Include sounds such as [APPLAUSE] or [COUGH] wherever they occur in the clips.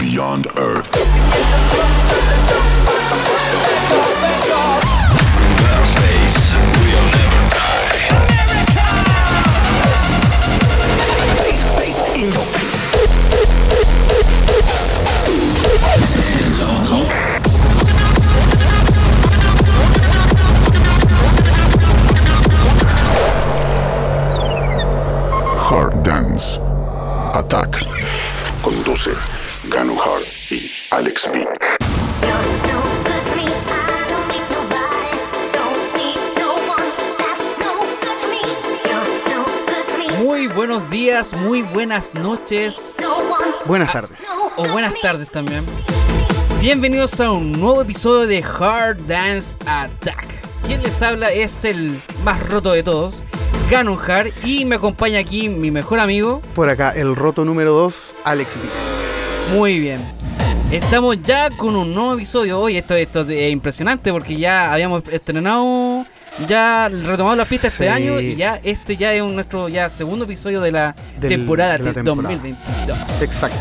beyond Earth. Space, we'll never die. Hard Dance. Attack. Conduce Ganu Hard y Alex B. Muy buenos días, muy buenas noches Buenas tardes. o buenas tardes también. Bienvenidos a un nuevo episodio de Hard Dance Attack. Quien les habla es el más roto de todos, Ganon Hard, y me acompaña aquí mi mejor amigo. Por acá, el roto número 2, Alex B. Muy bien. Estamos ya con un nuevo episodio hoy. Esto, esto es impresionante porque ya habíamos estrenado, ya retomado la pista este año y ya este ya es nuestro ya segundo episodio de la Del- temporada de la de temporada. 2022. Exacto.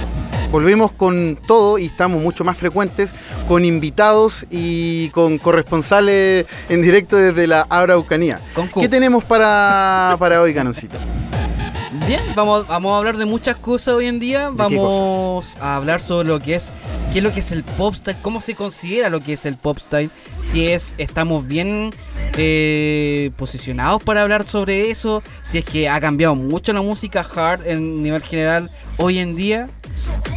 Volvimos con todo y estamos mucho más frecuentes con invitados y con corresponsales en directo desde la Araucanía. ¿Qué tenemos para, para hoy, Canoncito? Bien, vamos, vamos a hablar de muchas cosas hoy en día. Vamos a hablar sobre lo que es, qué es lo que es el pop style, cómo se considera lo que es el pop style, si es, estamos bien eh, posicionados para hablar sobre eso, si es que ha cambiado mucho la música hard en nivel general hoy en día.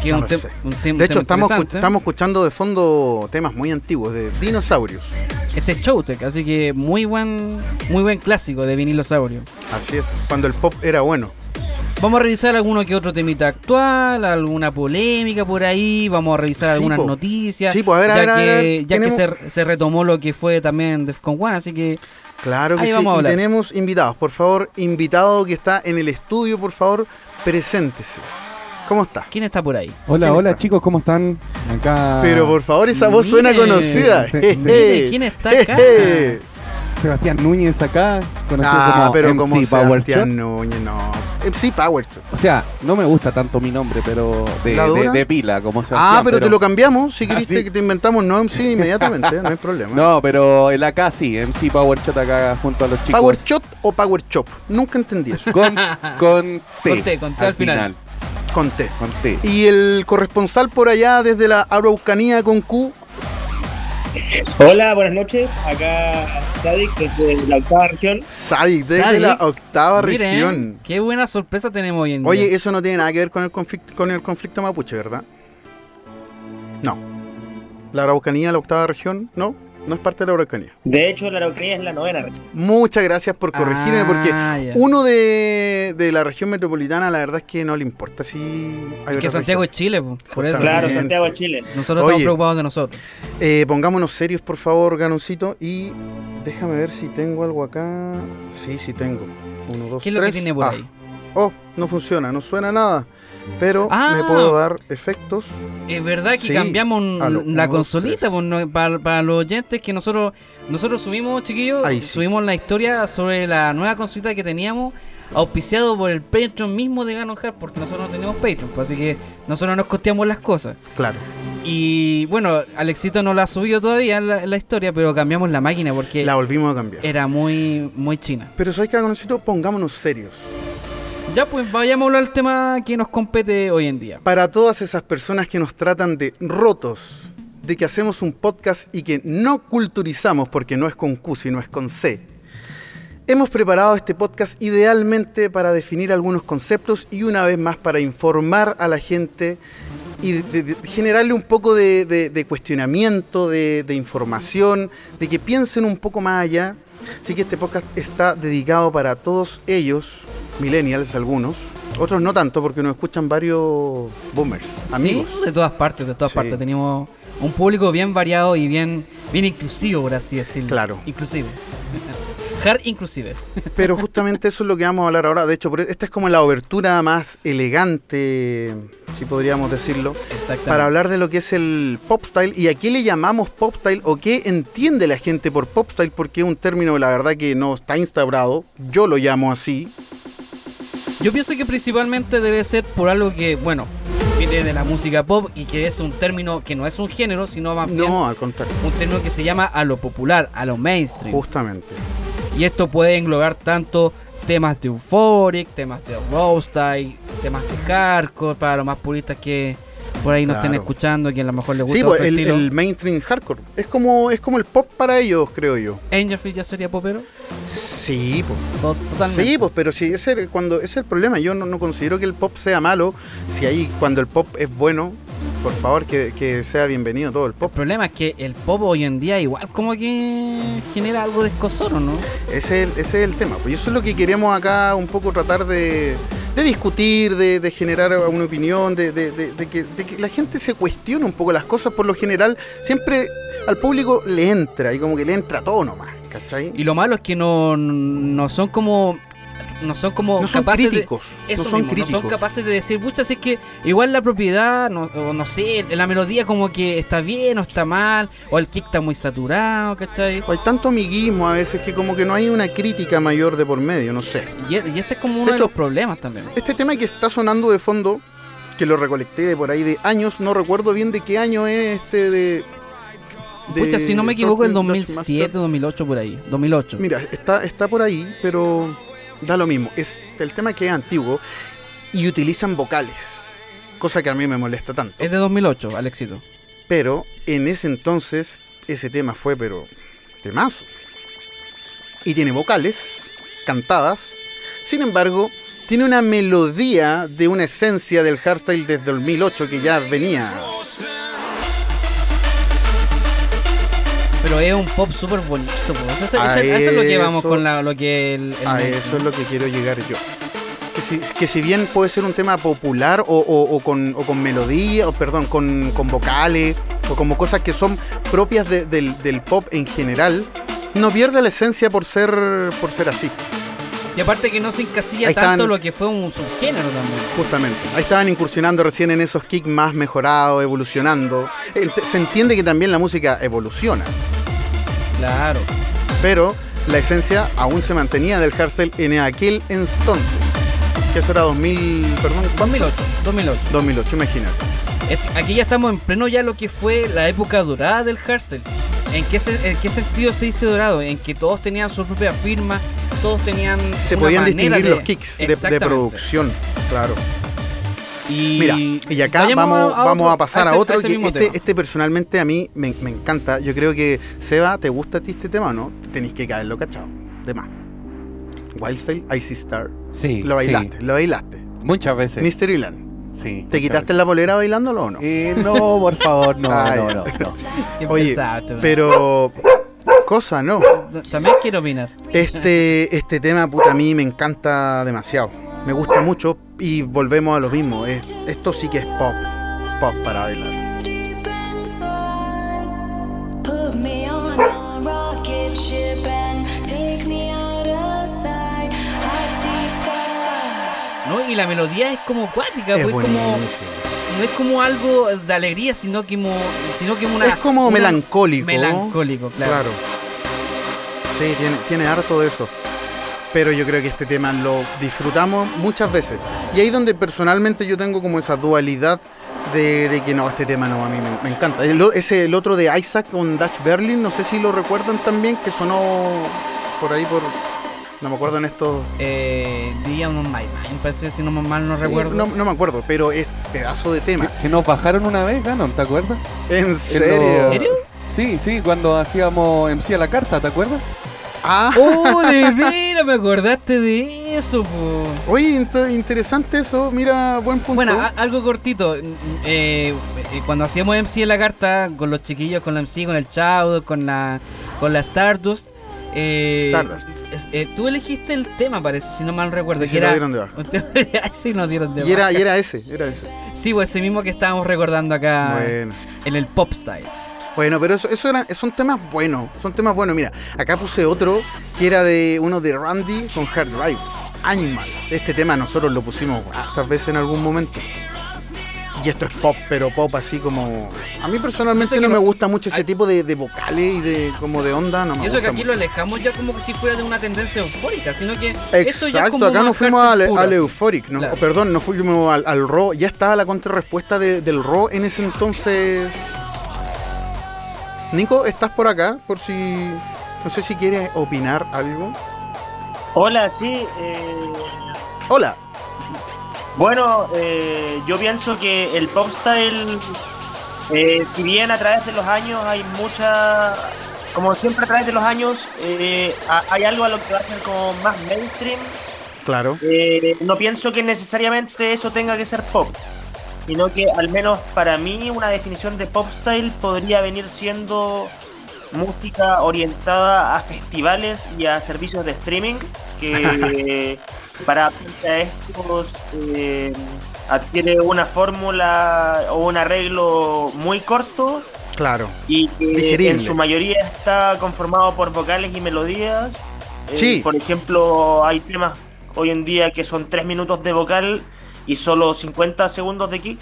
Que es un, un De hecho, estamos, escu- estamos escuchando de fondo temas muy antiguos, de dinosaurios. Este es Showtech, así que muy buen, muy buen clásico de vinilosaurio. Así es, cuando el pop era bueno. Vamos a revisar alguno que otro temita actual, alguna polémica por ahí, vamos a revisar Sí, algunas po. noticias. Sí, po, a ver, a ya a que, ver, ya que se, se retomó lo que fue también Defcon One, así que Claro que Ahí sí. vamos a Y hablar. tenemos invitados. Por favor, invitado que está en el estudio, por favor, preséntese. ¿Cómo está? ¿quién está por ahí? Hola, ¿Quién hola está? chicos, ¿cómo están? Acá Pero por favor, esa voz suena conocida. sí, sí. Mire, ¿quién está acá? Sebastián Núñez acá, conocido Ah, como pero MC como Power Sebastián Shot. Núñez, no. MC Power Shot. O sea, no me gusta tanto mi nombre, pero de, pila, como Sebastián. Ah, pero, te lo cambiamos. Si Ah, queriste ¿sí? que te inventamos no MC inmediatamente, no hay problema. [LAUGHS] No, pero el acá sí, MC Power Shot acá junto a los chicos. ¿Power Shot o Power Chop? Nunca entendí eso. Con, con T. Con T, con T al final. Con T. Con T. Y el corresponsal por allá desde la Araucanía con Q. Hola, buenas noches. Acá Sadik desde la octava región. Sadik, desde Sadik. la octava Miren, región. qué buena sorpresa tenemos hoy en Oye, día. eso no tiene nada que ver con el conflicto, con el conflicto mapuche, ¿verdad? No. La Araucanía, la octava región, no, no es parte de la Araucanía. De hecho, la Araucanía es la novena región. Muchas gracias por corregirme, porque Ah, ya. uno de, de la región metropolitana, la verdad es que no le importa si hay que otra Santiago es. Chile, po, por eso. Claro. Santiago de Chile. Nosotros Oye. estamos preocupados de nosotros. Eh, pongámonos serios, por favor, Ganoncito, y déjame ver si tengo algo acá. Sí, sí tengo. Uno, dos, ¿Qué es lo que tres. tiene por Ah. ahí? Oh, no funciona, no suena nada. Pero Ah. me puedo dar efectos. Es verdad que Sí, cambiamos lo la uno, consolita pues, para, para los oyentes que nosotros nosotros subimos, chiquillos, Ahí sí. subimos la historia sobre la nueva consolita que teníamos auspiciado por el Patreon mismo de Ganon Hard, porque nosotros no tenemos Patreon, pues, así que nosotros nos costeamos las cosas. Claro. Y bueno, Alexito no la ha subido todavía en la, en la historia, pero cambiamos la máquina porque La volvimos a cambiar. era muy muy china. Pero ¿sabes qué, Ganoncito? Pongámonos serios. Ya pues vayamos a hablar del tema que nos compete hoy en día. Para todas esas personas que nos tratan de rotos, de que hacemos un podcast y que no culturizamos porque no es con Q, sino es con C. Hemos preparado este podcast idealmente para definir algunos conceptos y una vez más para informar a la gente y de- de- generarle un poco de, de- cuestionamiento, de información, de que piensen un poco más allá. Así que este podcast está dedicado para todos ellos, millennials algunos, otros no tanto porque nos escuchan varios boomers, amigos. Sí, de todas partes, de todas Sí. partes. Tenemos un público bien variado y bien, bien inclusivo, por así decirlo. Claro. Inclusive. Hard inclusive. Pero justamente eso es lo que vamos a hablar ahora. De hecho, por- esta es como la obertura más elegante, si podríamos decirlo, Exactamente. para hablar de lo que es el pop style y a qué le llamamos pop style o qué entiende la gente por pop style, porque es un término, la verdad, que no está instaurado. Yo lo llamo así. Yo pienso que principalmente debe ser por algo que, bueno, viene de la música pop y que es un término que no es un género, sino más bien No, al contrario. un término que se llama a lo popular, a lo mainstream. Justamente. Y esto puede englobar tanto temas de Euphoric, temas de Roadstyle, temas de Hardcore, para los más puristas que por ahí nos estén Claro. escuchando, que a lo mejor les gusta Sí, otro pues, el, estilo. el mainstream hardcore. Es como, es como el pop para ellos, creo yo. Angelfish ya sería popero. Sí, pues. Totalmente. Sí, pues, pero sí, ese, es- cuando, ese es el problema. Yo no, no considero que el pop sea malo. Si ahí, cuando el pop es bueno, por favor, que, que sea bienvenido todo el El pop. problema es que el pop hoy en día igual como que genera algo de escosor, ¿o ¿no? Ese es, el, ese es el tema. Pues eso es lo que queremos acá un poco tratar de, de discutir, de, de generar una opinión, de, de- de- de que, de que la gente se cuestione un poco las cosas. Por lo general, siempre al público le entra y como que le entra todo nomás, ¿cachai? Y lo malo es que no, no son como no son como no son capaces críticos. de eso no son mismo, críticos. no son capaces de decir, pucha, si es que igual la propiedad, no, o no sé, la melodía como que está bien o está mal, o el kick está muy saturado, ¿cachai? Hay tanto amiguismo a veces que como que no hay una crítica mayor de por medio, no sé. Y, e- y ese es como uno De de, hecho, los problemas también. Este tema que está sonando de fondo, que lo recolecté de por ahí de años, no recuerdo bien de qué año es este de... Pucha, si no me equivoco, el First Dutch 2007, Master. 2008 por ahí, 2008. Mira, está, está por ahí, pero da lo mismo. Es el tema que es antiguo y utilizan vocales, cosa que a mí me molesta tanto. Es de 2008, Alexito. Pero en ese entonces ese tema fue, pero temazo. Y tiene vocales cantadas. Sin embargo, tiene una melodía de una esencia del hardstyle desde 2008 que ya venía. Pero es un pop súper bonito, pues. Eso, A eso- eso es lo que vamos con la- lo que el, el A eso es lo que quiero llegar yo. Que si, que si bien puede ser un tema popular o, o- o con, o con melodía, o perdón, con, con vocales, o como cosas que son propias de- del, del pop en general, no pierde la esencia por ser, por ser así. Y aparte que no se encasilla Ahí tanto lo que fue un subgénero también. Justamente. Ahí estaban incursionando recién en esos kicks más mejorados, evolucionando. Se entiende que también la música evoluciona, Claro. pero la esencia aún se mantenía del hardstyle en aquel entonces. Que eso era 2000, perdón, ¿cuánto? 2008, 2008. 2008, imagínate. Es- Aquí ya estamos en pleno ya lo que fue la época dorada del hardstyle. ¿En qué, se- ¿En qué sentido se dice dorado? En que todos tenían su propia firma, todos tenían Se una podían manera distinguir de- los kicks de- producción, claro. Y, Mira, y acá vamos, otro- a pasar a, ese- otro que este, este personalmente a mí me, me encanta. Yo creo que, Seba, ¿te gusta a ti este tema o no? Tenéis que caerlo cachado. De más. Wildstyle, Icy Star. Sí. Lo bailaste, sí. lo bailaste. Muchas veces. Mystery Land. Sí. ¿Te quitaste la polera bailándolo o no? Eh, no, por favor, no, [LAUGHS] Ah, no, no, no. [LAUGHS] Oye, pero... Cosa, ¿no? También quiero opinar. Este, este tema, puta, a mí me encanta demasiado. Me gusta mucho y volvemos a lo mismo. Es, esto sí que es pop. Pop para bailar. Y la melodía es como cuática, Es pues, como, no es como algo de alegría, sino que sino que una, Es como una- melancólico. Melancólico, claro. Claro. Sí, tiene, tiene harto de eso. Pero yo creo que este tema lo disfrutamos muchas veces. Y ahí donde personalmente yo tengo como esa dualidad de, de que no, este tema no, a mí me, me encanta. El, ese, el otro de Isaac con Dutch Berlin, no sé si lo recuerdan también, que sonó por ahí por... No me acuerdo en estos... Eh, Dion on My Mind, parece, si no mal no Sí, recuerdo. No, no me acuerdo, pero es pedazo de tema. Que nos bajaron una vez, Ganon, ¿te acuerdas? ¿En En serio? los- serio? Sí, sí, cuando hacíamos MC a la carta, ¿te acuerdas? Ah, ¡Oh, de veras! Me acordaste de eso, po. oye, inter- interesante eso. Mira, buen punto. Bueno, algo cortito. Eh, eh, cuando hacíamos MC en la carta, con los chiquillos, con la MC, con el Chaudo, con la, con la Stardust. Eh, Stardust. eh, tú elegiste el tema, parece, si no mal recuerdo. Y que era, dieron de baja. [LAUGHS] [LAUGHS] sí, nos dieron de Y era, y era ese, era ese. Sí, pues ese mismo que estábamos recordando acá Bueno. en el pop style. Bueno, pero eso, eso eran, son temas buenos, son temas buenos. Mira, acá puse otro que era de uno de Randy con Hard Drive, Animal. Este tema nosotros lo pusimos hartas veces en algún momento. Y esto es pop, pero pop así como... A mí personalmente que no me gusta mucho ese tipo de, de vocales y de como de onda, no me Y eso que gusta aquí mucho. lo alejamos ya como que si fuera de una tendencia eufórica, sino que esto ya es Exacto, como acá nos fuimos al, al. Euphoric, no, Claro. perdón, nos fuimos al, al Raw, ya estaba la contrarrespuesta de- del Raw en ese entonces. Nico, ¿estás por acá? Por si, no sé si quieres opinar algo. Hola, sí. eh, Hola. Bueno, eh, yo pienso que el pop style, eh, si bien a través de los años hay mucha, como siempre a través de los años, eh, ha- hay algo a lo que va a ser como más mainstream. Claro. Eh, no pienso que necesariamente eso tenga que ser pop, sino que al menos para mí una definición de pop style podría venir siendo música orientada a festivales y a servicios de streaming que [LAUGHS] para adaptarse a estos eh, adquiere una fórmula o un arreglo muy corto Claro. y que en su mayoría está conformado por vocales y melodías. Eh, Sí. Por ejemplo, hay temas hoy en día que son 3 minutos de vocal y solo 50 segundos de kick.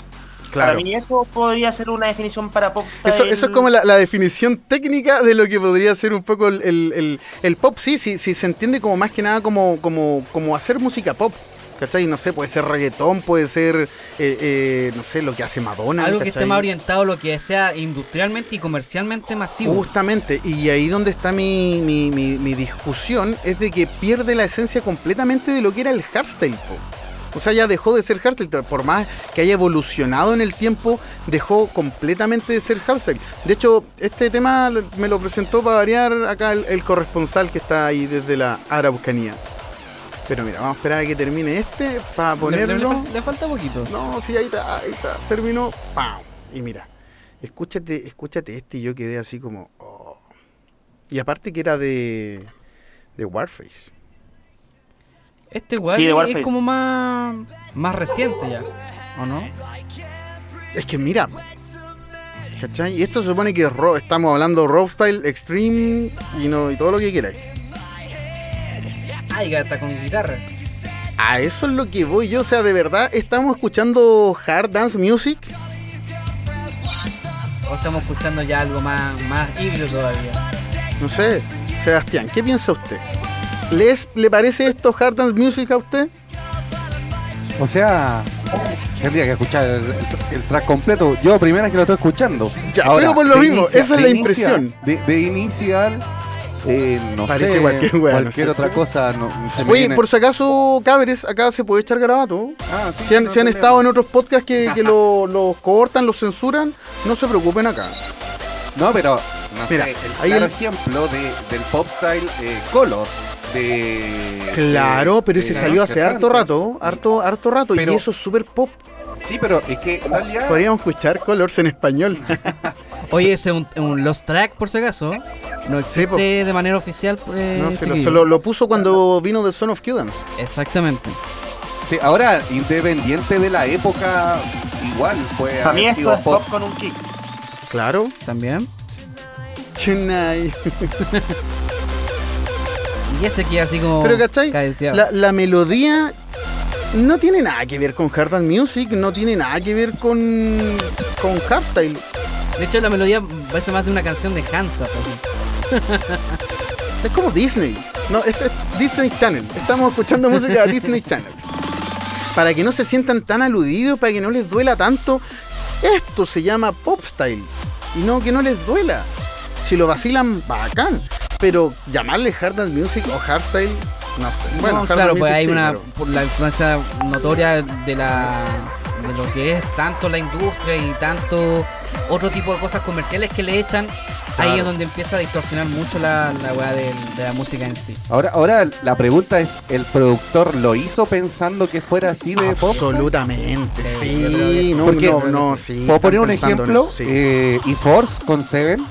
Claro. Para mí eso podría ser una definición para pop. Eso, eso es como la, la definición técnica de lo que podría ser un poco el, el- el- el pop, sí, sí, sí, se entiende como más que nada como, como, como hacer música pop. ¿Cachai? No sé, puede ser reggaetón, puede ser, eh, eh, no sé, lo que hace Madonna. Algo que esté más orientado a lo que sea industrialmente y comercialmente masivo. Justamente, y ahí donde está mi, mi, mi- mi discusión es de que pierde la esencia completamente de lo que era el hardstyle. po. O sea, ya dejó de ser hardstyle, por más que haya evolucionado en el tiempo, dejó completamente de ser hardstyle. De hecho, este tema me lo presentó para variar acá el, el corresponsal que está ahí desde la Araucanía. Pero mira, vamos a esperar a que termine este para Le- le- le, ponerlo. le falta poquito. No, sí, ahí está, ahí está. Terminó. ¡Pam! Y mira, escúchate, escúchate este y yo quedé así como. oh. Y aparte que era de. de Warface. Este igual Sí, es como más, más reciente ya, ¿o no? Es que mira. ¿Cachai? Y esto se supone que es estamos hablando rock style, extreme y no y todo lo que quieras. Ay, gata con guitarra. A eso es lo que voy yo. O sea, de verdad, estamos escuchando hard dance music. O estamos escuchando ya algo más, más híbrido todavía. No sé, Sebastián, ¿qué piensa usted? ¿Les, ¿Le parece esto hard dance music a usted? O sea, tendría que escuchar el, el track completo. Yo primera vez que lo estoy escuchando. Ya, pero por lo mismo, esa es la impresión. De, de inicial, eh, no Parece sé, cualquier wea, ¿no es cualquier otra cosa. No, se Oye, viene- por si acaso, cabres, acá se puede echar garabato. Ah, sí, Si han, no si han problema. estado en otros podcasts que, que lo- los cortan, los censuran, no se preocupen acá. No, pero no Mira, sé, el ahí claro el- ejemplo de, del pop style eh, Colors de Claro, pero ese de salió hace harto rato, harto, harto rato, Pero- y eso es súper pop. Sí, pero es que en realidad Podríamos escuchar Colors en español. [LAUGHS] Oye, ese es un, un Lost Track por si acaso. No Sí, existe de manera oficial. eh, No, se, lo, se lo- lo puso cuando vino de Son of Cudance. Exactamente. sí, ahora independiente de la época igual fue Para mí esto sido es pop con un kick. Claro. También. Chennai. [LAUGHS] Y ese que así como. Pero ¿cachai? La, la melodía no tiene nada que ver con hard dance music, no tiene nada que ver con, con hardstyle. De hecho, la melodía parece más de una canción de Hansa. [LAUGHS] Es como Disney. No, esto es Disney Channel. Estamos escuchando música de Disney Channel. Para que no se sientan tan aludidos, para que no les duela tanto. Esto se llama pop style. Y no que no les duela. Si lo vacilan, bacán. Pero llamarle hard dance music o hardstyle, no sé. Bueno, No, hard claro, pues music hay sí, una. pero- Por la influencia notoria de la. de lo que es tanto la industria y tanto otro tipo de cosas comerciales que le echan. Ahí es donde empieza a distorsionar mucho la, la weá de, de la música en sí. Ahora, ahora la pregunta es, ¿el productor lo hizo pensando que fuera así de pop? Absolutamente, Sí, no, Porque- no, no, sí. ¿Puedo poner un ejemplo? sí. Eh, ¿Y Force con Seven?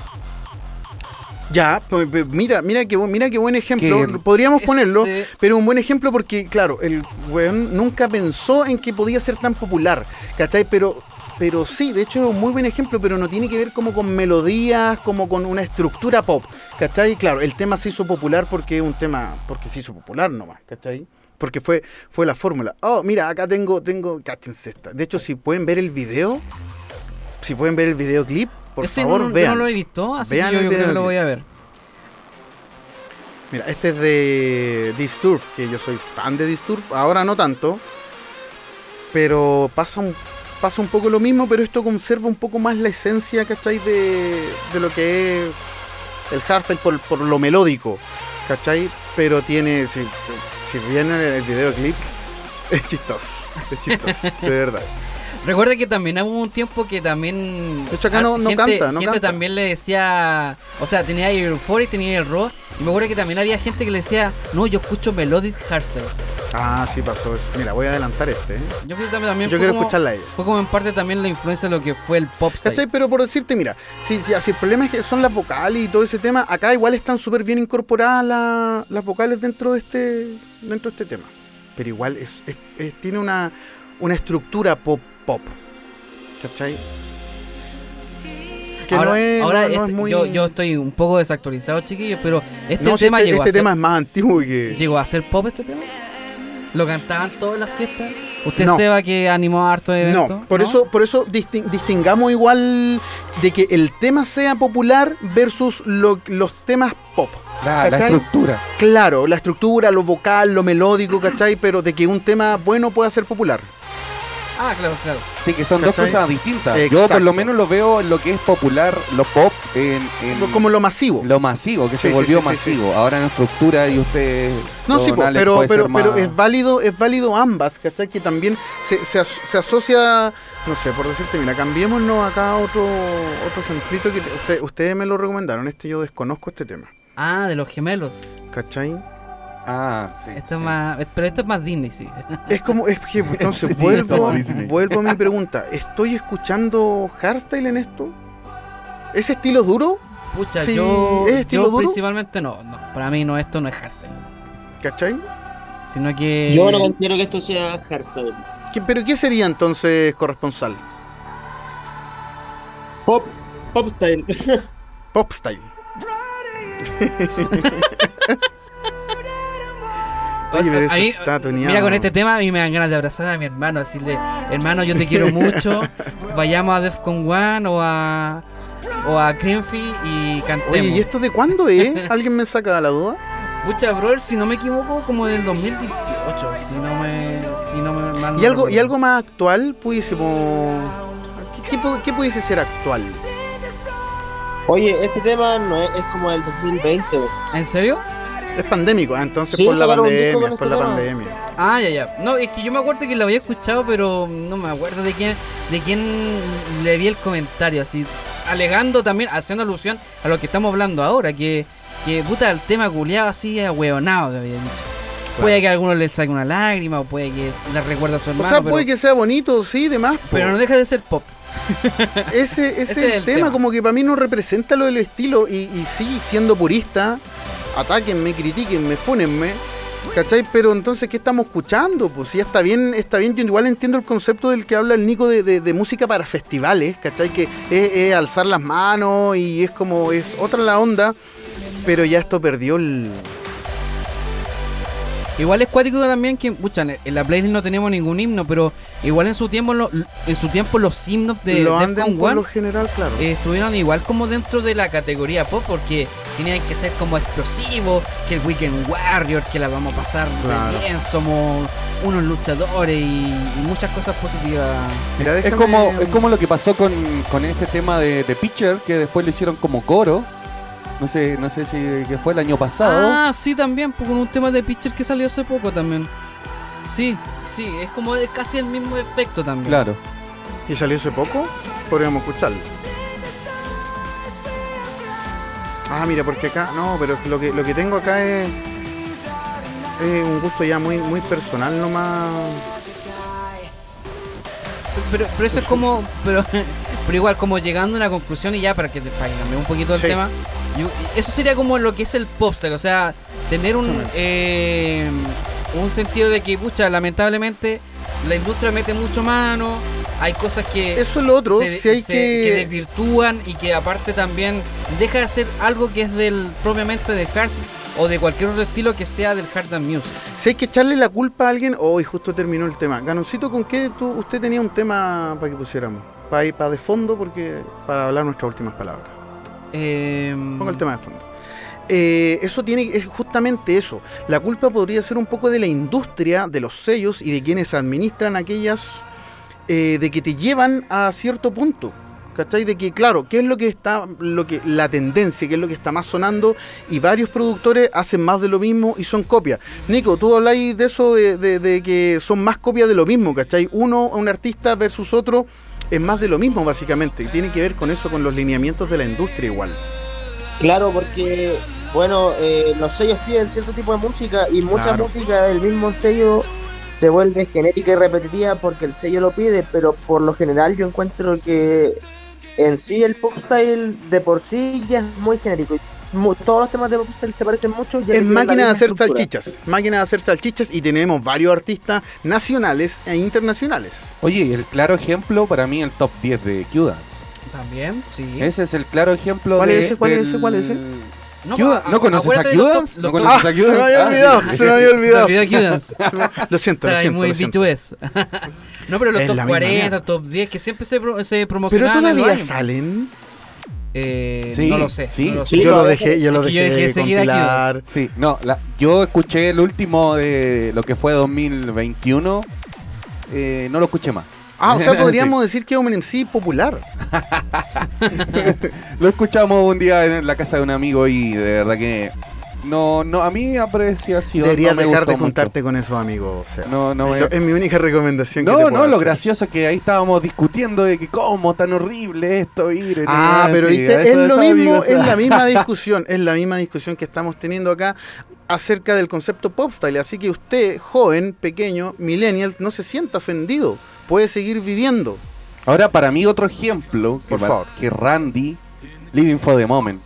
Ya, pues, mira, mira qué, mira qué buen ejemplo. Que Podríamos ese- ponerlo, pero un buen ejemplo porque, claro, el weón nunca pensó en que podía ser tan popular, ¿cachai? Pero, pero sí, de hecho es un muy buen ejemplo, pero no tiene que ver como con melodías, como con una estructura pop, ¿cachai? Claro, el tema se hizo popular porque es un tema, porque se hizo popular nomás, ¿cachai? Porque fue, fue la fórmula. Oh, mira, acá tengo, tengo, cáchense esta. De hecho, si pueden ver el video, si pueden ver el videoclip, por Ese favor, no, yo vean. no lo he visto, así Vean que yo, el yo creo que lo voy a ver. Mira, este es de Disturb, que yo soy fan de Disturb, ahora no tanto, pero pasa un, pasa un poco lo mismo, pero esto conserva un poco más la esencia, ¿cachai? De, de lo que es el hardstyle por, por lo melódico, ¿cachai? Pero tiene, si, si bien el, el videoclip, es chistoso, es chistoso, de verdad. Recuerda que también hubo un tiempo que también. De hecho, acá no- no gente, canta, no gente canta. también le decía. O sea, tenía el Euphoria y tenía el Raw. Y me acuerdo que también había gente que le decía, no, yo escucho Melodic Hardstyle. Ah, sí pasó. Mira, voy a adelantar este, ¿eh? Yo también, Yo quiero como- escucharla a ella. Fue como en parte también la influencia de lo que fue el pop. ¿Cachai? Pero por decirte, mira, si, si, si el problema es que son las vocales y todo ese tema, acá igual están súper bien incorporadas la- las vocales dentro de este dentro de este tema. Pero igual es, es- es- tiene una, una estructura pop pop. ¿Cachai? Que ahora no es, ahora no- no este- es muy... yo, yo estoy un poco desactualizado, chiquillos, pero este No, tema este, llegó, este a ser, tema es más antiguo que... llegó a ser pop este tema. Lo cantaban todas las fiestas. Usted No. Seba que animó harto de eventos. No, por eso, por eso distin- distingamos igual de que el tema sea popular versus lo- los temas pop. La, la estructura. Claro, la estructura, lo vocal, lo melódico, ¿cachai? Pero de que un tema bueno pueda ser popular. Ah, claro, claro. Sí, que son dos cosas distintas. Yo por lo menos lo veo en lo que es popular, lo pop, en, en Como lo masivo. lo masivo, que Sí, se sí, volvió sí, sí, sí. masivo. Ahora en estructura y usted... No, sí, Alex, pero, pero, es válido, es válido ambas, ¿cachai? Que también se, se, as- se asocia, no sé, por decirte, mira, cambiémonos acá otro, otro ejemplito que te- usted- ustedes me lo recomendaron, este yo desconozco este tema, Ah, de los gemelos. ¿cachai? Ah, sí. Esto es sí. más, pero esto es más Disney, sí. [LAUGHS] Es como, es que [LAUGHS] entonces Sí, vuelvo, vuelvo a mi pregunta, ¿estoy escuchando hardstyle en esto? ¿Ese estilo duro? Pucha, Sí, yo, ¿es estilo yo duro? principalmente no, no. Para mí no, esto no es hardstyle. ¿Cachai? Sino que. Yo no considero que esto sea hardstyle. ¿Qué- ¿Pero qué sería entonces corresponsal? Pop, pop style. [LAUGHS] Popstyle. Oye, pero eso mí, está tuneado. Mira, con este tema a mí me dan ganas de abrazar a mi hermano, decirle, hermano, yo te quiero [LAUGHS] mucho, vayamos a Defcon One o a, o a Creamfy y cantemos. Oye, ¿y esto de cuándo es? ¿Alguien me saca la duda? Pucha, brother, si no me equivoco, como del 2018, si no me, si no me mal no ¿Y algo, recuerdo. y algo más actual pudiésemos... ¿Qué, qué, qué pudiese ser actual? Oye, este tema no es, es como del 2020. ¿En serio? Es pandémico, ah, entonces Sí, por la pandemia, por este la tema. pandemia. Ah, ya, ya. No, es que yo me acuerdo que lo había escuchado, pero no me acuerdo de quién, de quién le vi el comentario, así, alegando también, haciendo alusión a lo que estamos hablando ahora, que, que puta, el tema culiado así, ahueonado, había dicho. Puede que a algunos les salga una lágrima, o puede que les recuerda a su O hermano, sea, pero, puede que sea bonito, sí, demás. po. pero no deja de ser pop. ese, [LAUGHS] ese es el, tema, como que para mí no representa lo del estilo y, y sí, siendo purista, atáquenme, critiquenme, fúnenme, ¿cachai? Pero entonces, ¿qué estamos escuchando? Pues sí, está bien, está bien, yo igual entiendo el concepto del que habla el Nico de, de- de música para festivales, ¿cachai? Que es, es alzar las manos y es como, es otra la onda, pero ya esto perdió el... Igual es cuático también que, pucha, en la playlist no tenemos ningún himno, pero igual en su tiempo, lo- en su tiempo los himnos de lo Defcon anden por One lo general, claro. eh, estuvieron igual como dentro de la categoría pop porque tenían que ser como explosivos, que el Weekend Warrior, que la vamos a pasar muy Claro. bien, somos unos luchadores y, y muchas cosas positivas. Mira, Es como, es como lo que pasó con, con este tema de, de Pitcher, que después lo hicieron como coro. No sé, no sé si que fue el año pasado. Ah, sí, también, pues, con un tema de Pitcher que salió hace poco también. Sí, sí, es como casi el mismo efecto también. Claro. ¿Y salió hace poco? Podríamos escucharlo. Ah, mira, porque acá, no, pero lo que, lo que tengo acá es, es un gusto ya muy, muy personal nomás. Pero, pero eso es como, pero, [LAUGHS] pero igual como llegando a una conclusión y ya para que te para que cambiemos un poquito el Sí. tema, yo- eso sería como lo que es el popstyle, o sea, tener un eh, un sentido de que, pucha, lamentablemente la industria mete mucho mano, hay cosas que Eso es lo otro, se, si hay se- que... desvirtúan y que aparte también deja de ser algo que es del propiamente de hard o de cualquier otro estilo que sea del hard dance music. Si hay que echarle la culpa a alguien, hoy justo terminó el tema. Ganoncito, ¿con qué tú, usted tenía un tema para que pusiéramos? Para ir para de fondo, porque para hablar nuestras últimas palabras. Em, Ponga el tema de fondo. Eh, eso tiene, es justamente eso. La culpa podría ser un poco de la industria, de los sellos y de quienes administran aquellas eh, de que te llevan a cierto punto. ¿Cachai? De que, claro, ¿qué es lo que está, lo que, la tendencia, qué es lo que está más sonando? Y varios productores hacen más de lo mismo y son copias. Nico, tú habláis de eso, de, de- de que son más copias de lo mismo, ¿cachai? Uno, un artista versus otro, es más de lo mismo, básicamente. Y tiene que ver con eso, con los lineamientos de la industria igual. Claro, porque, bueno, eh, los sellos piden cierto tipo de música y mucha Claro. música del mismo sello se vuelve genética y repetitiva porque el sello lo pide, pero por lo general yo encuentro que en sí el pop style de por sí ya es muy genérico. Todos los temas de pop style se parecen mucho. ya Es máquina de hacer estructura. salchichas. Máquina de hacer salchichas y tenemos varios artistas nacionales e internacionales. Oye, el claro ejemplo para mí el top 10 de Q-Dance. También, sí. Ese es el claro ejemplo ¿Cuál de. es ese? ¿Cuál es ese? ¿Cuál es ese? No, ¿No conoces a Q-Dance? ¿No conoces a se me había Q-Dance? olvidado, Ah, se me había Se te olvidado. olvidó Q-Dance. [LAUGHS] Lo siento, lo siento. muy lo siento. B2S. [LAUGHS] no, pero los Es top la misma 40, mierda. top 10, que siempre se, pro- se Pero promocionan. todavía salen. Eh, Sí, no lo sé. sí. no lo sé. Yo lo dejé, yo lo que yo dejé, dejé compilar. Sí, no, la- yo escuché el último de lo que fue 2021. eh, no lo escuché más. Ah, o sea, [LAUGHS] podríamos decir que es un MC popular. [LAUGHS] Lo escuchamos un día en la casa de un amigo y de verdad que no, no, a mi apreciación Deberías no dejar de mucho. juntarte con esos amigos. O sea, No, no, es, mi única recomendación. que No, te no, puedo lo hacer. gracioso es que ahí estábamos discutiendo de que cómo tan horrible esto ir. Ah, pero viste, es lo mismo, amigos, es la misma [LAUGHS] discusión, es la misma discusión que estamos teniendo acá acerca del concepto pop style. Así que usted, joven, pequeño, millennial, no se sienta ofendido, puede seguir viviendo. Ahora, para mí, otro ejemplo, que, Por favor. que Randy, Living for the Moment,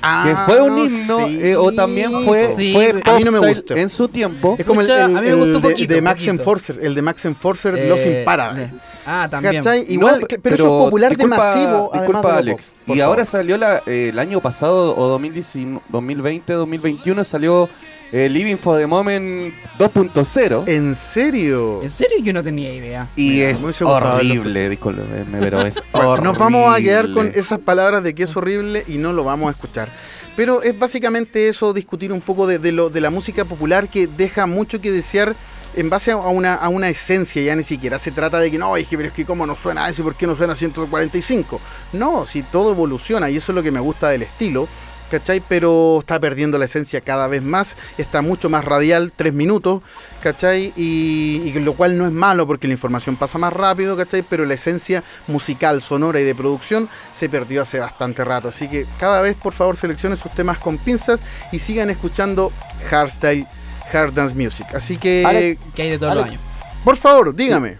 que Ah, fue un himno, sí. eh, o también fue, Sí, fue a mí no me pop gustó. style en su tiempo. Es como el, Pucha, el- a mí me el gustó de, poquito, de Max poquito. Enforcer, el de Max Enforcer, Eh, Los in Paradise. Ah, también. ¿Cachai? Igual, No, que- pero, eso es popular de disculpa- masivo. además Disculpa, de Alex. y ahora salió la, eh, el año pasado, o 2019, 2020, 2021, salió eh, Living for the Moment 2.0. ¿En serio? ¿En serio? Yo no tenía idea. Y Mira, es horrible, discúlpeme, pero es [LAUGHS] horrible. nos vamos a quedar con esas palabras de que es horrible y no lo vamos a escuchar. Pero es básicamente eso, discutir un poco de, de lo, de la música popular que deja mucho que desear en base a una, a una esencia, ya ni siquiera se trata de que no, es que, pero es que cómo no suena eso y por qué no suena 145. No, si todo evoluciona y eso es lo que me gusta del estilo. ¿Cachai? Pero está perdiendo la esencia cada vez más, está mucho más radial, tres minutos, ¿cachai? Y, y lo cual no es malo porque la información pasa más rápido, ¿cachai? Pero la esencia musical, sonora y de producción se perdió hace bastante rato. Así que cada vez, por favor, seleccionen sus temas con pinzas y sigan escuchando hardstyle, hard dance music. Así que, Alex, hay de por favor, dígame.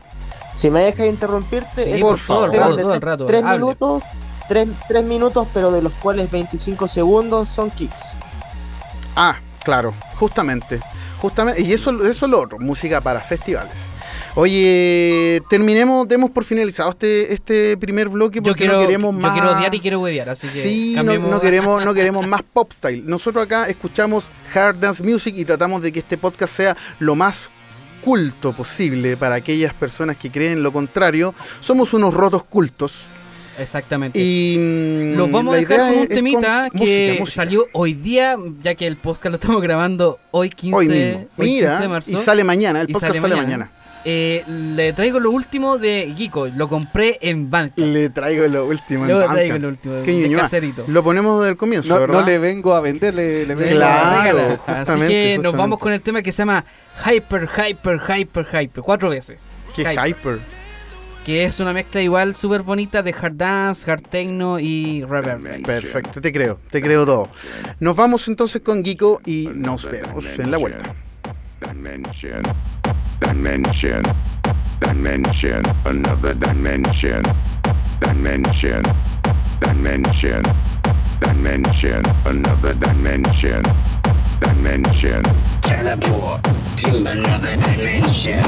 Si me dejas interrumpirte, Sí, esos por favor, todo el rato, de todo el tres- rato. tres hable. minutos, tres, tres minutos, pero de los cuales 25 segundos son kicks. Ah, claro, justamente. Justamente, y eso, eso es lo otro, música para festivales. Oye, terminemos, demos por finalizado este, este primer bloque Yo porque quiero, no queremos yo más. quiero odiar y quiero huevear, así que Sí, no queremos, no queremos más pop style. Nosotros acá escuchamos hard dance music y tratamos de que este podcast sea lo más culto posible para aquellas personas que creen lo contrario. Somos unos rotos cultos Exactamente. y mm, Los vamos a dejar con un temita con que música, música. salió hoy día, ya que el podcast lo estamos grabando hoy 15, hoy mismo. hoy 15 Mira, de marzo. y sale mañana, el podcast sale mañana. Eh, le traigo lo último de Geeko, lo compré en banca. Le traigo lo último. en banca. traigo lo último, Qué de caserito. Lo ponemos desde el comienzo, No, ¿verdad? no le vengo a vender, le, le vengo Claro, a... Así justamente, que nos vamos con el tema que se llama Hyper, Hyper, Hyper, Hyper. Cuatro veces. Qué Hyper. hyper. Que es una mezcla igual súper bonita de hard dance, hard techno y reverb. Perfecto, te creo, te creo todo. Nos vamos entonces con Geeko y nos vemos en la vuelta. Dimension, dimension, dimension, another dimension, dimension, dimension, dimension, another dimension, dimension. Teleport to another dimension.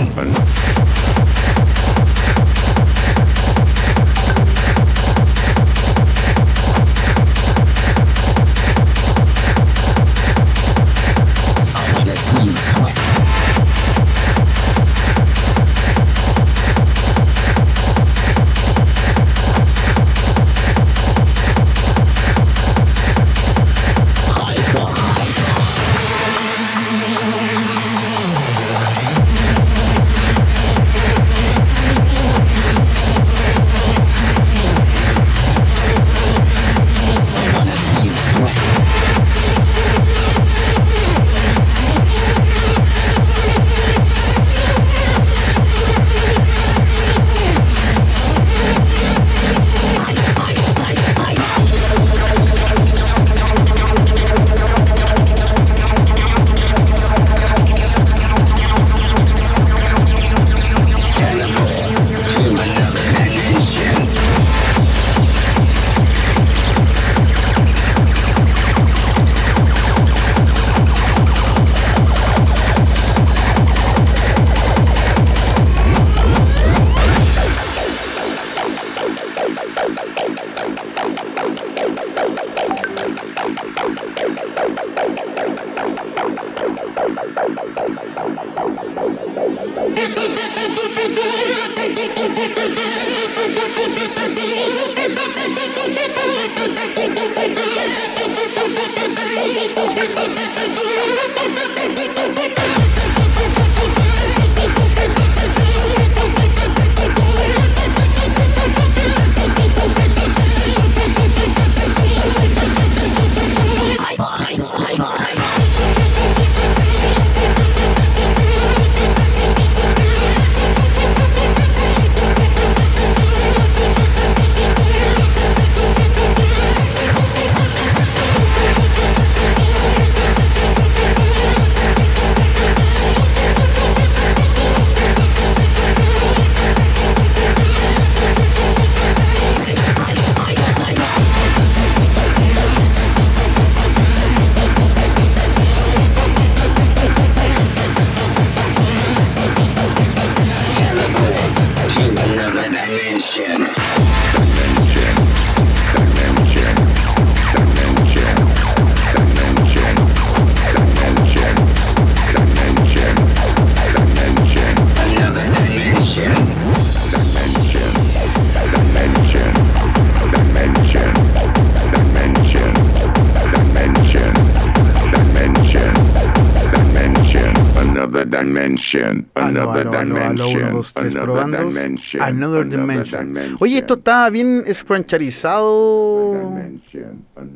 Dimension, another dimension, another dimension. Oye, esto está bien scruncharizado,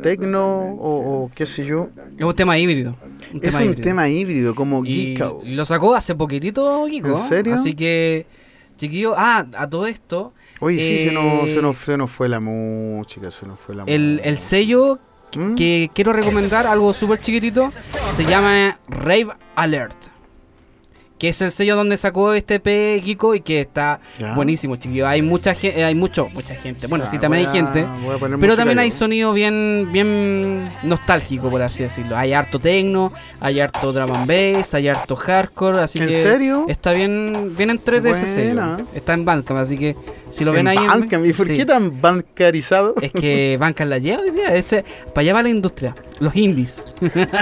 tecno o, o qué sé yo. Es un tema híbrido. Un Es tema un híbrido. tema híbrido, como Y Geeko. lo sacó hace poquitito, Kiko. ¿En serio? Así que, chiquillo, ah, a todo esto. Oye, sí, se, nos, se, eh, nos, se nos fue la música, se nos fue la El, el sello ¿Mm? que quiero recomendar, algo súper chiquitito, se llama Rave Alert. Que es el sello donde sacó este P Kiko y que está buenísimo, chiquillo. Hay mucha gente, hay mucho, mucha gente. Bueno, Ah, sí, también hay gente. Pero también hay yo. sonido bien, bien nostálgico, por así decirlo. Hay harto techno, hay harto drum and bass, hay harto hardcore, así ¿En que serio? está bien, bien en 3 de ese sello. Está en Bandcamp, así que si lo ven En ahí. en- Bandcamp, ¿Y por sí. qué tan bancarizado? Es que [LAUGHS] Bandcamp la lleva hoy día, ese, para allá va la industria, los indies.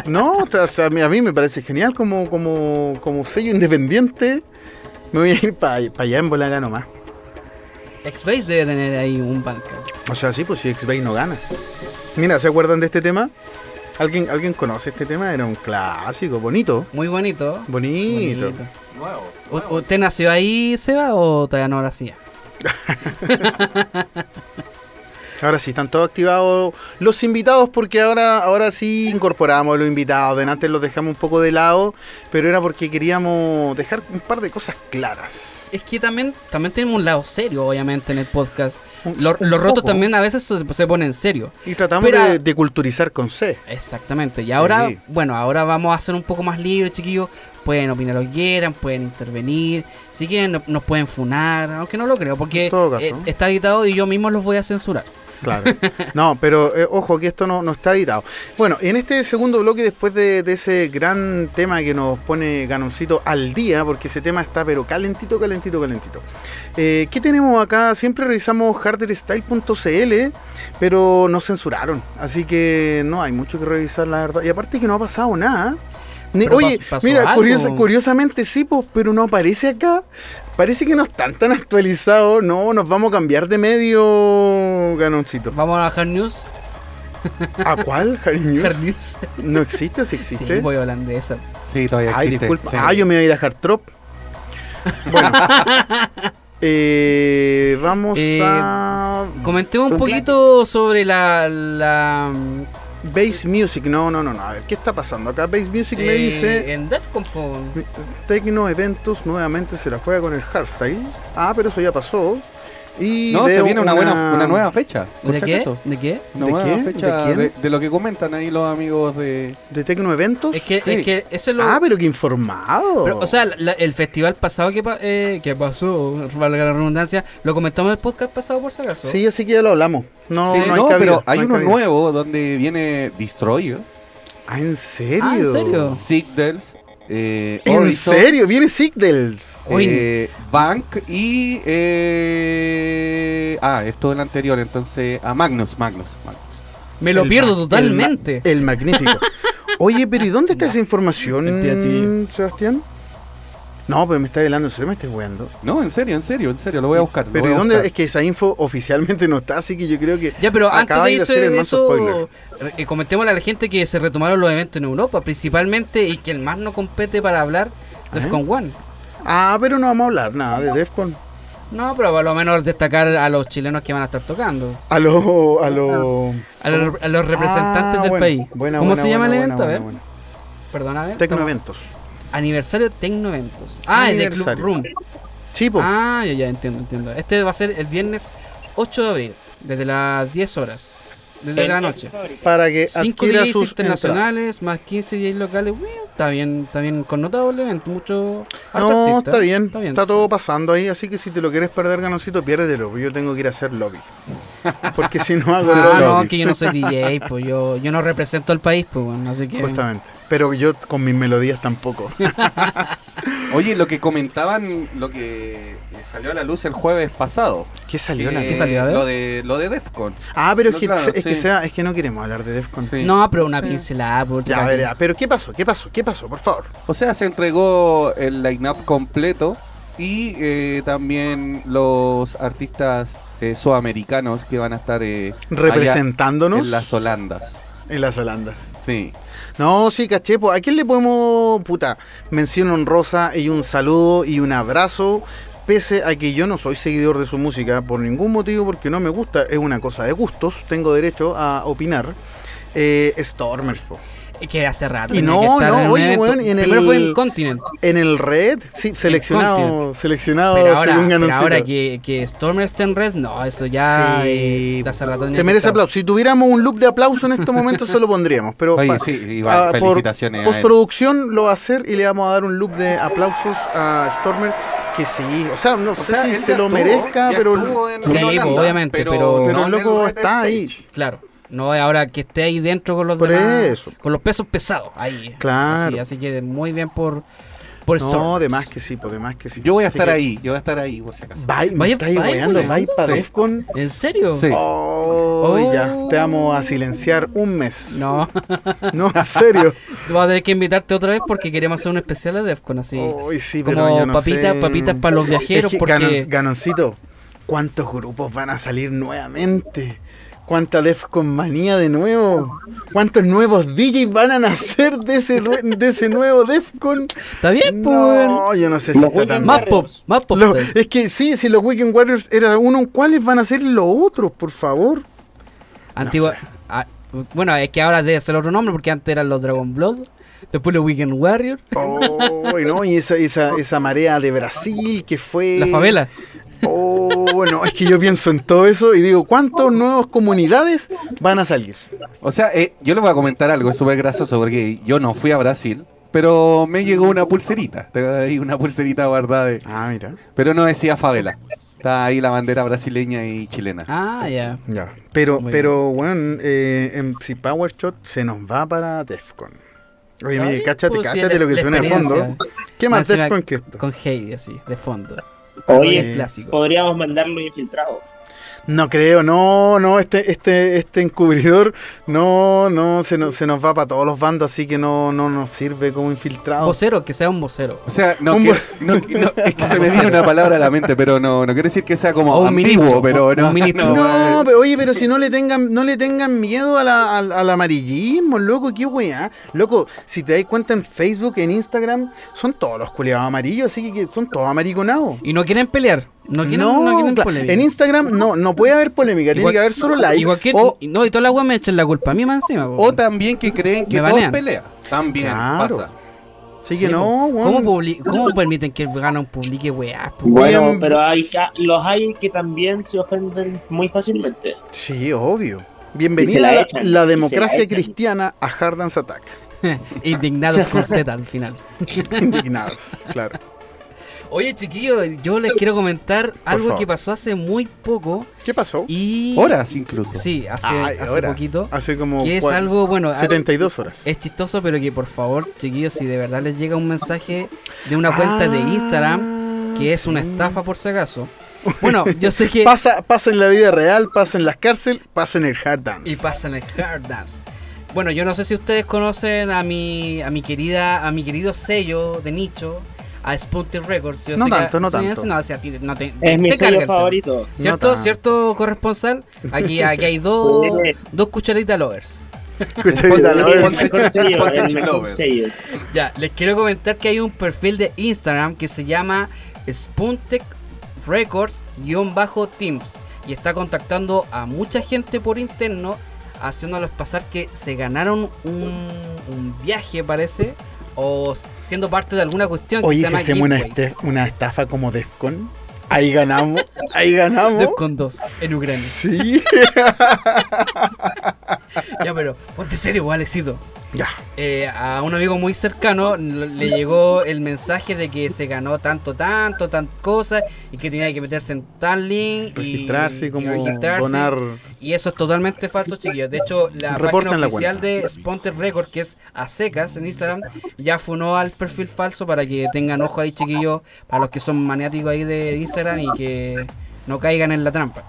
No, o sea, a mí, a mí me parece genial como, como, como sello independiente. Me voy a ir para allá en Bolaga nomás. X-Base debe tener ahí un Bandcamp. O sea, sí, pues si X-Base no gana. Mira, ¿se acuerdan de este tema? ¿Alguien, ¿Alguien conoce este tema? Era un clásico, bonito. Muy bonito. Bonito. bonito. ¿U- ¿Usted nació ahí, Seba, o todavía no lo hacía? [LAUGHS] Ahora sí, están todos activados los invitados porque ahora, ahora sí incorporamos los invitados. De antes los dejamos un poco de lado, pero era porque queríamos dejar un par de cosas claras. Es que también, también tenemos un lado serio, obviamente, en el podcast. Un- Lo- un los rotos también a veces se, se ponen en serio. Y tratamos Pero- de, de culturizar con C. Exactamente. Y ahora, Sí. bueno, ahora vamos a ser un poco más libres, chiquillos. Pueden opinar lo que quieran, pueden intervenir. Si quieren, no- nos pueden funar, aunque no lo creo, porque eh, está editado y yo mismo los voy a censurar. Claro. No, pero eh, ojo que esto no, no está editado. Bueno, en este segundo bloque, después de, de ese gran tema que nos pone Ganoncito al día, porque ese tema está pero calentito, calentito, calentito. Eh, ¿Qué tenemos acá? Siempre revisamos harderstyle.cl, pero nos censuraron. Así que no hay mucho que revisar, la verdad. Y aparte que no ha pasado nada. Ni- oye, mira, curiosa- curiosamente sí, pues, pero no aparece acá. Parece que no están tan actualizados. No, nos vamos a cambiar de medio, Ganoncito. Vamos a bajar news. ¿A cuál? ¿Hard [LAUGHS] News? Hard news. ¿No existe o sí Sí, existe? voy holandesa. Sí, todavía Ay, existe. disculpa. sí. Ah, yo me voy a ir a Hard Trop. Bueno. [LAUGHS] Eh, vamos Eh, a... Comentemos un poquito sobre la. la Bass Music. No, no, no, no. A ver, ¿qué está pasando? Acá Bass Music me eh, dice... En Defcon. Tecno Eventos nuevamente se la juega con el hardstyle. Ah, pero eso ya pasó. Y No, se viene una, buena, una nueva fecha. ¿De qué? acaso. ¿De qué? Una ¿De nueva qué? fecha ¿De de, quién? de lo que comentan ahí los amigos de. ¿De Tecno Eventos? Es que, Sí. es que eso es lo. Ah, pero que informado. Pero, o sea, la- el festival pasado que, pa- eh, que pasó, valga la redundancia, lo comentamos en el podcast pasado por si acaso. Sí, así que ya lo hablamos. No, Sí, no hay no, cabida, pero hay no uno cabida. nuevo donde viene Destroyer, Ah, ¿en serio? Ah, ¿en serio? Sigdels, eh, ¿En Horizon, serio? ¿Viene Sigdels? eh, Bank y... eh, ah, esto del anterior, entonces... A Magnus, Magnus, Magnus. Me lo El pierdo ma- totalmente. El, ma- el magnífico. [LAUGHS] Oye, pero ¿y dónde está esa información. Sebastián? No, pero me está velando, ¿en serio me estás weando? No, en serio, en serio, en serio, lo voy a buscar. lo Pero ¿y a dónde? buscar. Es que esa info oficialmente no está, así que yo creo que Ya, pero antes de, de eso, hacer el de eso, eh, comentémosle a la gente que se retomaron los eventos en Europa, principalmente, y que el más no compete para hablar de ¿Eh? Defcon One. Ah, pero no vamos a hablar nada de Defcon. No, pero por lo menos destacar a los chilenos que van a estar tocando. A los... A los... A los, a los representantes Ah, del bueno. país. Buena, ¿Cómo buena, se llama buena, el evento? buena, a ver, buena, perdóname. Tecnoeventos. Aniversario Tecnoeventos. Ah, es de Club. Room. Sí, po. Ah, ya, ya, entiendo, entiendo. Este va a ser el viernes 8 de abril, desde las 10 horas, desde la noche. para que 5 adquiera DJs sus internacionales, más 15 DJs locales. Bueno, está bien, está bien connotado el evento, mucho No, artista, está bien, Está bien. está todo pasando ahí, así que si te lo quieres perder, Ganoncito, piérdetelo. Yo tengo que ir a hacer lobby. [LAUGHS] Porque si no hago Ah, no, lobby. que yo no soy DJ, pues yo, yo no represento al país, pues bueno, así que... Justamente. Pero yo con mis melodías tampoco. [LAUGHS] Oye, lo que comentaban, lo que salió a la luz el jueves pasado. ¿Qué salió que- la ¿Qué salió? A ver. Lo de, lo de Defcon. Ah, pero es que, claro, es, que sí. sea, es que no queremos hablar de Defcon. Sí. No, pero una Sí. pincelada, por Ya, a ver, ya. Pero ¿qué pasó? ¿Qué pasó? ¿Qué pasó? Por favor. O sea, se entregó el line-up completo y eh, también los artistas eh, sudamericanos que van a estar eh, allá Representándonos en las Holandas. en las Holandas. Sí. No, sí, caché. ¿A quién le podemos, puta, mención honrosa y un saludo y un abrazo? Pese a que yo no soy seguidor de su música por ningún motivo, porque no me gusta, es una cosa de gustos, tengo derecho a opinar. Eh, Stormers. Que hace rato. Y no, que no, en oye, evento. en Primero el- fue en Continent. En el Red, sí, seleccionado, Continent. seleccionado Pero ahora, pero ahora que, que Stormer esté en red, no, eso ya Sí, eh, hace rato se merece aplauso. Si tuviéramos un loop de aplauso en este momento, se lo pondríamos. Pero Oye, pa- sí, Iván, ah, por felicitaciones a él. Postproducción lo va a hacer y le vamos a dar un loop de aplausos a Stormer. Que sí, o sea, no O sé sea, si se lo estuvo, merezca, pero. Sí, Holanda, obviamente, pero- Pero no el loco está ahí. Claro. No, ahora que esté ahí dentro con los Por demás- eso. con los pesos pesados, ahí. Claro. Así, así que muy bien por, por No, de más que sí, pues de más que sí. Yo voy a Así estar que- ahí, yo voy a estar ahí, por si acaso. Vai, me Vaya- estáis vaya, weando, weón. vais para Sí. Defcon. ¿En serio? Sí. Oh, Oh. ya, te vamos a silenciar un mes. No, [LAUGHS] No, en serio. [LAUGHS] vamos a tener que invitarte otra vez porque queremos hacer un especial de Defcon así. Sí, pero como yo no papitas, sé. papitas para los viajeros, Es que, porque Ganon- Ganoncito, ¿cuántos grupos van a salir nuevamente? ¿Cuánta Defcon manía de nuevo? ¿Cuántos nuevos DJs van a nacer de ese, de ese nuevo Defcon? está bien, pues. No, yo no sé si Los está tan Más pop, más pop. Lo- es que sí, si los Weekend Warriors era uno, ¿cuáles van a ser los otros, por favor? Antigua. ah, bueno, es que ahora debe ser otro nombre porque antes eran los Dragon Blood, después los Weekend Warrior, Oh, y no, y esa, esa, esa marea de Brasil que fue. la favela. Oh, bueno, es que yo pienso en todo eso y digo, ¿cuántas nuevas comunidades van a salir? O sea, eh, yo les voy a comentar algo, es súper gracioso porque yo no fui a Brasil, pero me llegó una pulserita. Tengo ahí una pulserita guardada, de- Ah, mira. pero no decía favela. Está ahí la bandera brasileña y chilena. Ah, ya. Ya. Pero, Muy pero, bueno, eh, MC Power Shot se nos va para Defcon. Oye, mire, cáchate, pues, cáchate lo que suena de fondo. ¿Qué más Defcon que esto? Con Heidi así, de fondo. Oye, clásico. podríamos mandarlo infiltrado. No creo, no, no, este, este, este encubridor, no, no, se nos, se nos va para todos los bandos, así que no, no nos sirve como infiltrado. Vocero, que sea un vocero. O sea, no, que- no- no, es que se me viene una [LAUGHS] palabra a la mente, pero no, no quiere decir que sea como O un ambiguo, ministro, pero no. un ministro. no, No, eh, pero, oye, pero si no le tengan, no le tengan miedo a la- al, al amarillismo, loco, qué weá. Loco, si te das cuenta en Facebook, en Instagram, son todos los culiados amarillos, así que son todos amariconados. Y no quieren pelear. No quieren, no, quieren polémica. en Instagram no, no puede haber polémica, tiene Igual- que haber solo. Igual que, o, y- no, y toda la agua me echan la culpa a mí más encima. po. O también que creen que Me todo es banean. pelea. También Claro. pasa. sí que Sí, no, weón. ¿Cómo, publi- [LAUGHS] ¿Cómo permiten que el gana un publique weá? Bueno, pero hay, ja- los hay que también se ofenden muy fácilmente. Sí, obvio. Bienvenida la a la, echan, la y se la democracia cristiana a Hard Dance Attack. [LAUGHS] Indignados con Z al final. [LAUGHS] Indignados, claro. Oye, chiquillos, yo les quiero comentar algo favor. que pasó hace muy poco ¿Qué pasó? y... Horas incluso. Sí, hace, Ay, hace horas. poquito. Hace como Que es algo, bueno, algo- 72 horas. Es chistoso, pero que por favor, chiquillos, si de verdad les llega un mensaje de una cuenta de Instagram, que es una Ah, estafa por si acaso. Bueno, yo sé que... [LAUGHS] Pasa, pasa en la vida real, pasa en las cárceles, pasa en el hard dance. Y pasa en el Hard Dance. Bueno, yo no sé si ustedes conocen a mi, a mi querida, a mi querido sello de nicho, a Spunter Records. Yo No sé que- tanto, no tanto. No, o sea, a ti no te, Es mi sello favorito. ¿Cierto? ¿Cierto, corresponsal? Aquí, aquí hay dos, dos cucharitas lovers. Cucharita, Ponte- la Es el verdad. ponte- mejor sello, ponte el mejor Lover. sello. Ya, les quiero comentar que hay un perfil de Instagram que se llama Spuntec Records-Teams y está contactando a mucha gente por interno, haciéndolos pasar que se ganaron un, un viaje, parece, o siendo parte de alguna cuestión Oye, que si se llama hacemos una, este- una estafa como Defcon, ahí ganamos, ahí ganamos. Defcon 2 en Ucrania. Sí. [LAUGHS] ya, pero ponte serio, Alexito. Ya. Eh, a un amigo muy cercano le llegó el mensaje de que se ganó tanto, tanto, tantas cosas y que tenía que meterse en tal link y Registrarse y como registrarse. donar. Y eso es totalmente falso, chiquillos. De hecho, la página oficial de Sponter Record, que es a secas en Instagram, ya funó al perfil falso para que tengan ojo ahí, chiquillos, para los que son maniáticos ahí de Instagram y que no caigan en la trampa.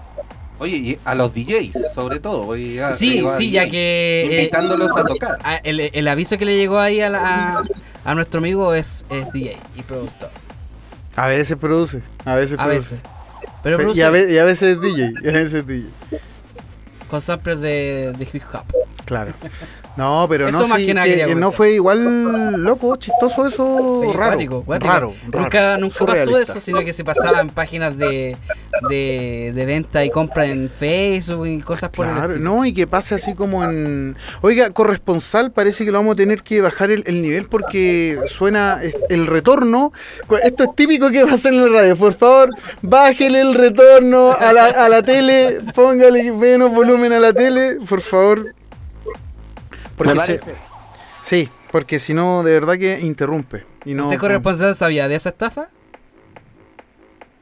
Oye, y a los DJs, sobre todo. ya- Sí, sí, ya DJs, que... eh, Invitándolos a tocar. El, el aviso que le llegó ahí a, la- a, a nuestro amigo es, es DJ y productor. A veces produce, a veces A produce. veces. Pero Pe- y, produce a ve- y a veces es DJ, y [LAUGHS] a veces es DJ. con samples de, de hip hop. Claro. No, pero Eso no, más sí, que nada que- que no fue igual loco, chistoso eso, Sí, raro, cuático, cuático. raro, raro, Nunca, nunca pasó eso, sino que se pasaba en páginas de, de, de venta y compra en Facebook y cosas por el estilo. no, y que pase así como en... Oiga, corresponsal, parece que lo vamos a tener que bajar el, el nivel porque suena el retorno. Esto es típico que pasa en la radio. Por favor, bájele el retorno a la, a la tele, póngale menos volumen a la tele, por favor. Porque Me se- parece. sí, porque si no, de verdad que interrumpe. Y no, ¿Usted corresponsal sabía de esa estafa?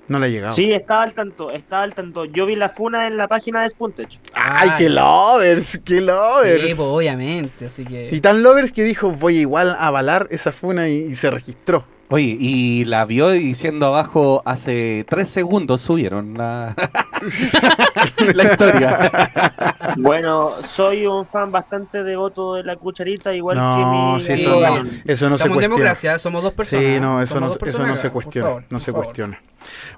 no le ha llegado. Sí, estaba al tanto, estaba al tanto. Yo vi la funa en la página de Spuntech. ¡Ay, Ah, qué lovers! ¡Qué lovers! Sí, pues obviamente, así que... Y tan lovers que dijo, voy igual a avalar esa funa y, y se registró. Oye, y la vio diciendo abajo hace tres segundos subieron la, [LAUGHS] la historia. [LAUGHS] Bueno, soy un fan bastante devoto de la cucharita, igual no, que mi sí, eso no, eso no se Estamos en cuestiona. democracia, somos dos personas. Sí, no, eso no, eso personas no se cuestiona, favor, no por se favor. cuestiona.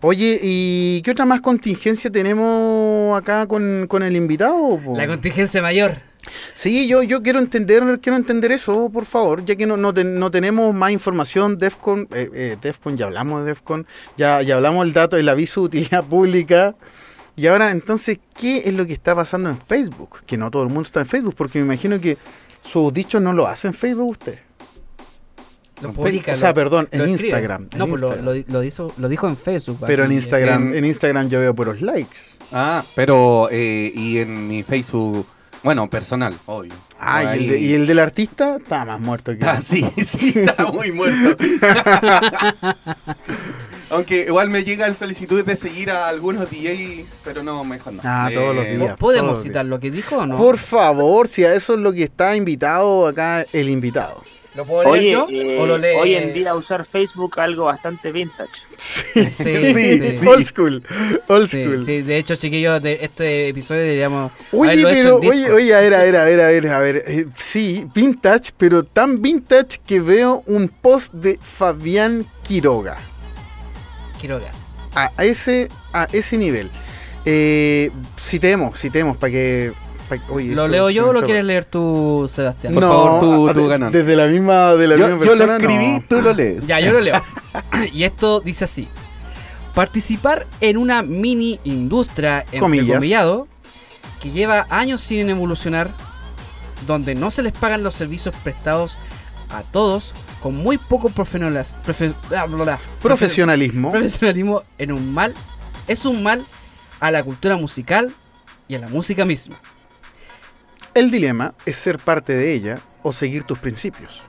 Oye, ¿y qué otra más contingencia tenemos acá con, con el invitado? po? La contingencia mayor. Sí, yo, yo quiero entender, quiero entender eso, por favor, ya que no, no, ten- no tenemos más información, Defcon, eh, eh, Defcon, ya hablamos de Defcon, ya, ya hablamos del dato del aviso de utilidad [LAUGHS] pública. Y ahora, entonces, ¿qué es lo que está pasando en Facebook? Que no todo el mundo está en Facebook, porque me imagino que sus dichos no lo hacen en Facebook usted. Lo En publica, Facebook, o sea, lo- perdón, en. Instagram, en No, pues lo, Instagram. lo, lo hizo, lo dijo en Facebook. Pero en Instagram, en- en Instagram yo veo puros likes. Ah, pero eh, y en mi Facebook, bueno, personal, obvio. Ah, y el, de- y el del artista está más muerto que Ah, sí, [LAUGHS] sí, está muy muerto. [LAUGHS] Aunque igual me llegan solicitudes de seguir a algunos DJs, pero no, mejor no. Ah, todos los Eh, días. ¿Podemos todos los citar lo que dijo o no? Por favor, si a eso es lo que está invitado acá el invitado. ¿Lo puedo leer Oye, yo? eh, ¿O lo lee? hoy en día usar Facebook algo bastante vintage. [LAUGHS] Sí, Sí, old school, old school. sí, de hecho, chiquillos, de este episodio deberíamos Oye, pero, oye, oye, a ver, a ver, a ver, a ver, a ver. eh, sí, vintage, pero tan vintage que veo un post de Fabián Quiroga. Quirogas. A ese, a ese nivel. Eh, citemos, citemos, para que... oye, ¿Lo leo yo o lo quieres leer tú, Sebastián? Por favor, tú- a- tú de- ganas. Desde la misma, de la Yo, misma yo lo escribí, no. tú lo lees. Ya, yo lo leo. [LAUGHS] [COUGHS] y esto dice así. Participar en una mini industria, entrecomillado, que lleva años sin evolucionar, donde no se les pagan los servicios prestados a todos, con muy poco profe- Profesionalismo. profesionalismo en un mal, es un mal a la cultura musical y a la música misma. El dilema es ser parte de ella o seguir tus principios.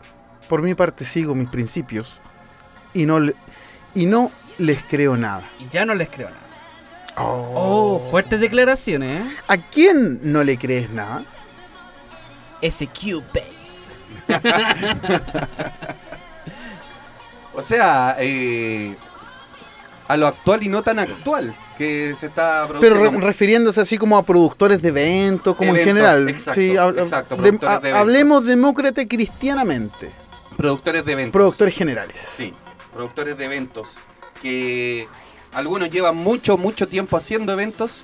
Por mi parte sigo mis principios y no, le- y no les creo nada. Y ya no les creo nada. Oh, fuertes declaraciones, ¿eh? ¿A quién no le crees nada? Ese Cubase. [LAUGHS] O sea, eh, a lo actual y no tan actual que se está Pero produciendo. re- refiriéndose así como a productores de eventos, como Eventos, en general. exacto, hab- exacto, de- ha- hablemos demócrata cristianamente. productores de eventos. Productores generales. Sí, productores de eventos. Que algunos llevan mucho, mucho tiempo haciendo eventos.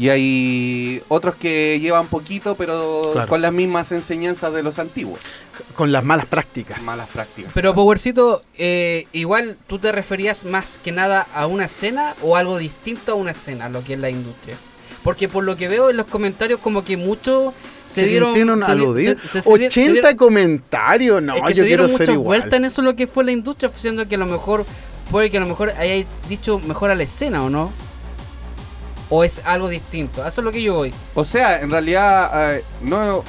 Y hay otros que llevan poquito, pero Claro. con las mismas enseñanzas de los antiguos. Con las malas prácticas. Malas prácticas. Pero Powercito, eh, igual tú te referías más que nada a una escena o algo distinto a una escena, lo que es la industria. Porque por lo que veo en los comentarios como que muchos se, Se, dieron sintieron se di- aludidos. se- se- se di- 80 se dieron- comentarios. No, es que yo se dieron quiero ser muchas igual. vueltas en eso lo que fue la industria, siendo que a lo mejor puede que a lo mejor hayáis dicho mejor a la escena o no. O es algo distinto. Eso es lo que yo voy. O sea, en realidad, eh, no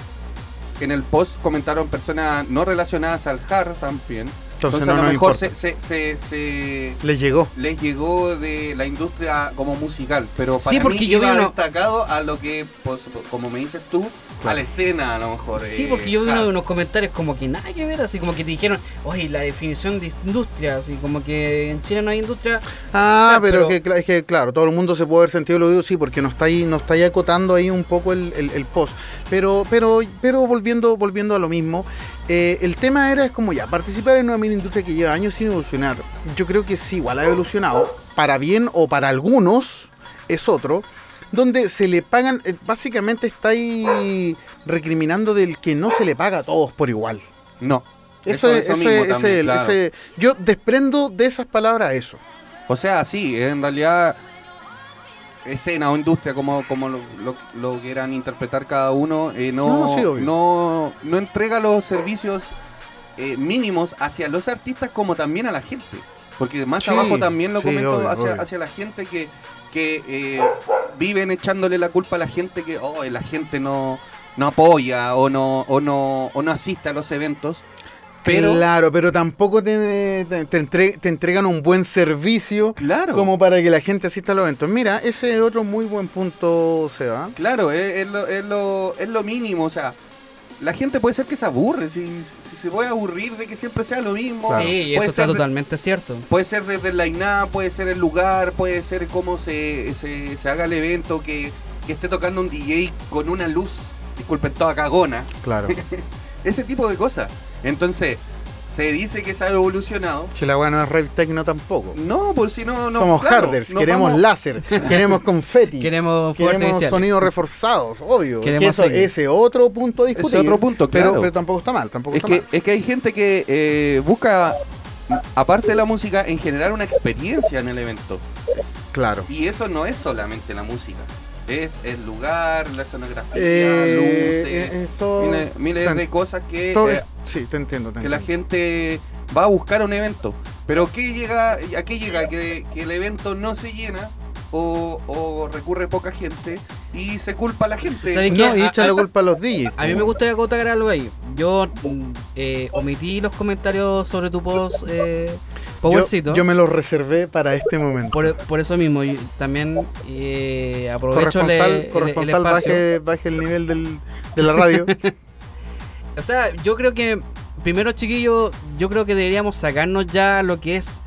en el post comentaron personas no relacionadas al hard también. Entonces, Entonces, no a lo nos mejor se, se, se, se- Les llegó. les llegó de la industria como musical, pero para Sí, porque mí yo iba uno- destacado a lo que, pues, como me dices tú, a la escena a lo mejor. Sí, eh, porque yo vi uno- unos comentarios como que nada que ver, así como que te dijeron, oye, la definición de industria, así como que en Chile no hay industria. Ah, pero, pero- que, es que claro, todo el mundo se puede haber sentido lo digo, sí, porque no está ahí, no está ahí acotando ahí un poco el, el- el post. Pero, pero, pero volviendo, volviendo a lo mismo, eh, el tema era es como ya, participar en una mini industria que lleva años sin evolucionar. Yo creo que sí, igual ha evolucionado, para bien o para algunos, es otro. Donde se le pagan, eh, básicamente está ahí recriminando del que no se le paga a todos por igual. No. Eso, es, eso ese- también, claro. ese- yo desprendo de esas palabras eso. O sea, sí, en realidad escena o industria, como, como lo, lo- lo quieran interpretar cada uno, eh, no, No, sí, no, no entrega los servicios eh, mínimos hacia los artistas como también a la gente. Porque más Sí, abajo también lo comento obvio, hacia, obvio. hacia la gente que, que eh, viven echándole la culpa a la gente que oh, la gente no, no apoya o no, o, no, o no asiste a los eventos. Pero, claro, pero tampoco te, te, te entre- te entregan un buen servicio claro. como para que la gente asista a los eventos. Mira, ese es otro muy buen punto, Seba. Claro, es, es lo, es, lo, es lo mínimo, o sea, la gente puede ser que se aburre, si, si se puede aburrir de que siempre sea lo mismo. Claro. Sí, Puede eso está ser de- totalmente cierto. Puede ser desde el line puede ser el lugar, puede ser cómo se, se, se haga el evento, que, que esté tocando un DJ con una luz, disculpen, toda cagona, Claro. [LAUGHS] ese tipo de cosas. Entonces, se dice que se ha evolucionado. si la no es rave techno tampoco. No, por si no, no Somos claro, harders, queremos vamos- láser, [LAUGHS] queremos confeti, Queremos queremos sonidos reforzados, obvio. Queremos Que eso, ese otro punto a discutir. otro punto, pero, tampoco está mal, tampoco Es está que, mal. es que hay gente que eh, busca, aparte de la música, en generar una experiencia en el evento. Claro. Y eso no es solamente la música. Es el lugar, la escenografía, Eh, luces, eh, esto- miles, miles tan- de cosas que, todo eh, es- sí, te entiendo. te que la gente va a buscar un evento. Pero ¿qué llega, ¿a qué llega? Que, que el evento no se llena o, o recurre poca gente y se culpa a la gente. ¿Sabes No, y A- echan la culpa a los DJs. A mí me gustaría acotar algo ahí. Yo eh, omití los comentarios sobre tu post, eh, Powercito. Yo, yo me los reservé para este momento. Por, por eso mismo, yo también eh, aprovecho el, corresponsal, el- el corresponsal baje, baje el nivel del, de la radio. [LAUGHS] O sea, yo creo que, primero chiquillos, yo creo que deberíamos sacarnos ya lo que es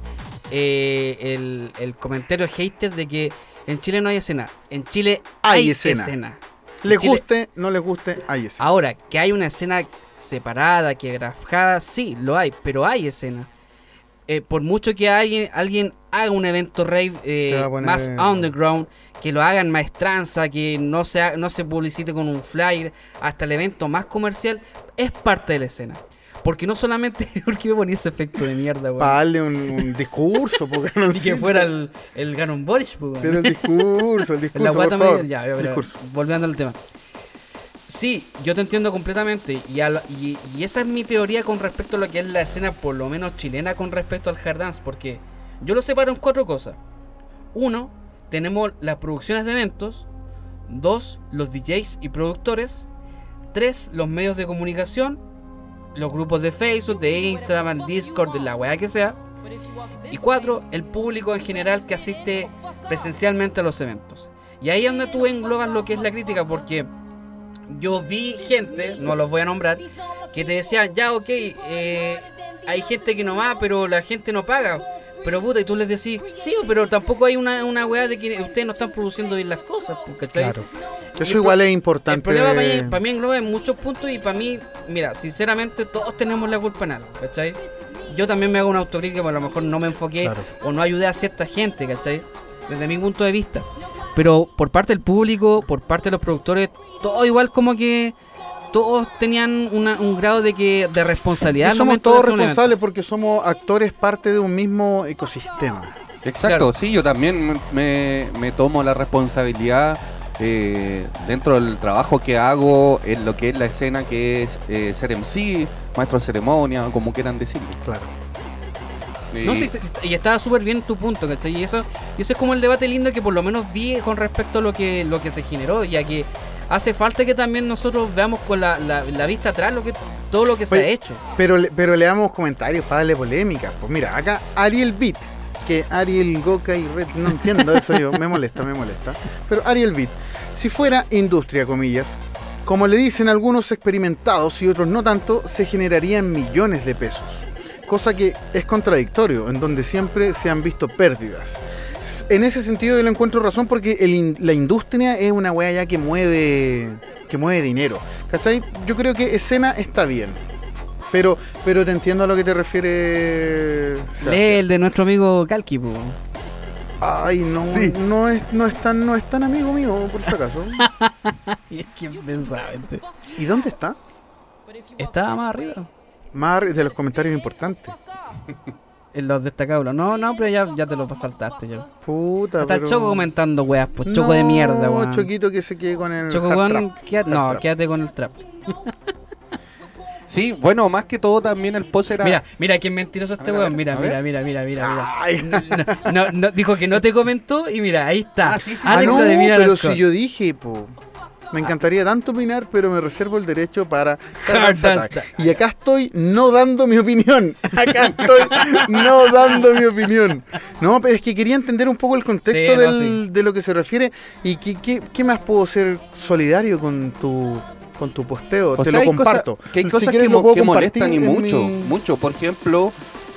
eh, el, el comentario hater de que en Chile no hay escena. En Chile Hay hay, escena. escena. les Chile- guste, no les guste, ahí es. Ahora, que hay una escena separada, que grafada, sí, lo hay, pero hay escena. Eh, por mucho que alguien, alguien haga un evento rave eh, poner- más underground, que lo hagan maestranza, que no se, no se publicite con un flyer, hasta el evento más comercial, es parte de la escena. Porque no solamente, [LAUGHS] porque me ponía ese efecto de mierda, weón. Para darle un, un discurso, porque no Y que fuera el, el Ganon pues, weón. Pero el discurso, el [LAUGHS] discurso, La por guata favor. media- ya, ya, discurso. volviendo al tema. Sí, yo te entiendo completamente. Y, la- y, y esa es mi teoría con respecto a lo que es la escena, por lo menos chilena, con respecto al hard dance. Porque yo lo separo en cuatro cosas. Uno, tenemos las producciones de eventos. Dos, los DJs y productores. Tres, los medios de comunicación. Los grupos de Facebook, de Instagram, Discord, de la weá que sea. Y cuatro, el público en general que asiste presencialmente a los eventos. Y ahí es donde tú englobas lo que es la crítica, porque yo vi gente, no los voy a nombrar, que te decían, ya, ok, eh, hay gente que no va, pero la gente no paga. Pero puta, y tú les decís, sí, pero tampoco hay una, una weá de que ustedes no están produciendo bien las cosas, pues, ¿cachai? Claro. Eso igual es importante. El problema para mí, para mí engloba en muchos puntos y para mí, mira, sinceramente todos tenemos la culpa en algo, ¿cachai? Yo también me hago una autocrítica, pero a lo mejor no me enfoqué Claro. o no ayudé a cierta gente, ¿cachai? Desde mi punto de vista. Pero por parte del público, por parte de los productores, todo igual como que todos tenían una- un grado de que de responsabilidad. Y somos todos responsables porque somos actores parte de un mismo ecosistema. Exacto, Claro. sí, yo también me, me tomo la responsabilidad eh, dentro del trabajo que hago en lo que es la escena, que es eh, ser MC, maestro de ceremonia, como quieran decirlo. Claro. Y- No, sí, sí, y estaba súper bien tu punto, ¿cachai? Y eso, y eso es como el debate lindo que por lo menos vi con respecto a lo que, lo que se generó, ya que hace falta que también nosotros veamos con la, la- la vista atrás lo que todo lo que se ha hecho. Pero, le- pero le damos comentarios para darle polémica. Pues mira, acá Ariel Beat, que Ariel Goka y Red, no entiendo eso yo, me molesta, me molesta. Pero Ariel Beat, si fuera industria, comillas, como le dicen algunos experimentados y otros no tanto, se generarían millones de pesos. Cosa que es contradictorio, en donde siempre se han visto pérdidas. En ese sentido yo le encuentro razón porque el in- la industria es una weá ya que mueve, que mueve dinero. ¿Cachai? Yo creo que escena está bien. Pero, pero te entiendo a lo que te refieres. Sebastián. Lee el de nuestro amigo Kalki, po. Ay, no, Sí. no, es, no, es tan, no es tan amigo mío, por si acaso. [LAUGHS] Es que pensaba, este. ¿Y dónde está? Estaba más arriba. Más de los comentarios importantes. [LAUGHS] En los destacados. No, no, pero ya, ya te lo saltaste yo. Puta, Está el pero- Choco comentando weas, pues Choco de mierda, weón. Choquito que se quede con el. Choco, hard weón, trap. quédate- Hard no, trap. quédate con el trap. Sí, bueno, más que todo también el post era... Mira, mira qué mentiroso este weón. Mira, mira, mira, mira, mira, mira. Ay. No, no, no, dijo que no te comentó y mira, ahí está. Ah, sí, sí. Ah, no, de Mira pero si yo dije, po. Me encantaría tanto opinar, pero me reservo el derecho para [LAUGHS] Attack. Y acá estoy no dando mi opinión. [LAUGHS] Acá estoy no dando mi opinión. No, pero es que quería entender un poco el contexto Sí, no, del- sí. de lo que se refiere y qué, qué, qué más puedo ser solidario con tu con tu posteo. O Te sea, lo comparto. que hay Si cosas quieres que, mo- molestan y mucho, mi- mucho. Por ejemplo,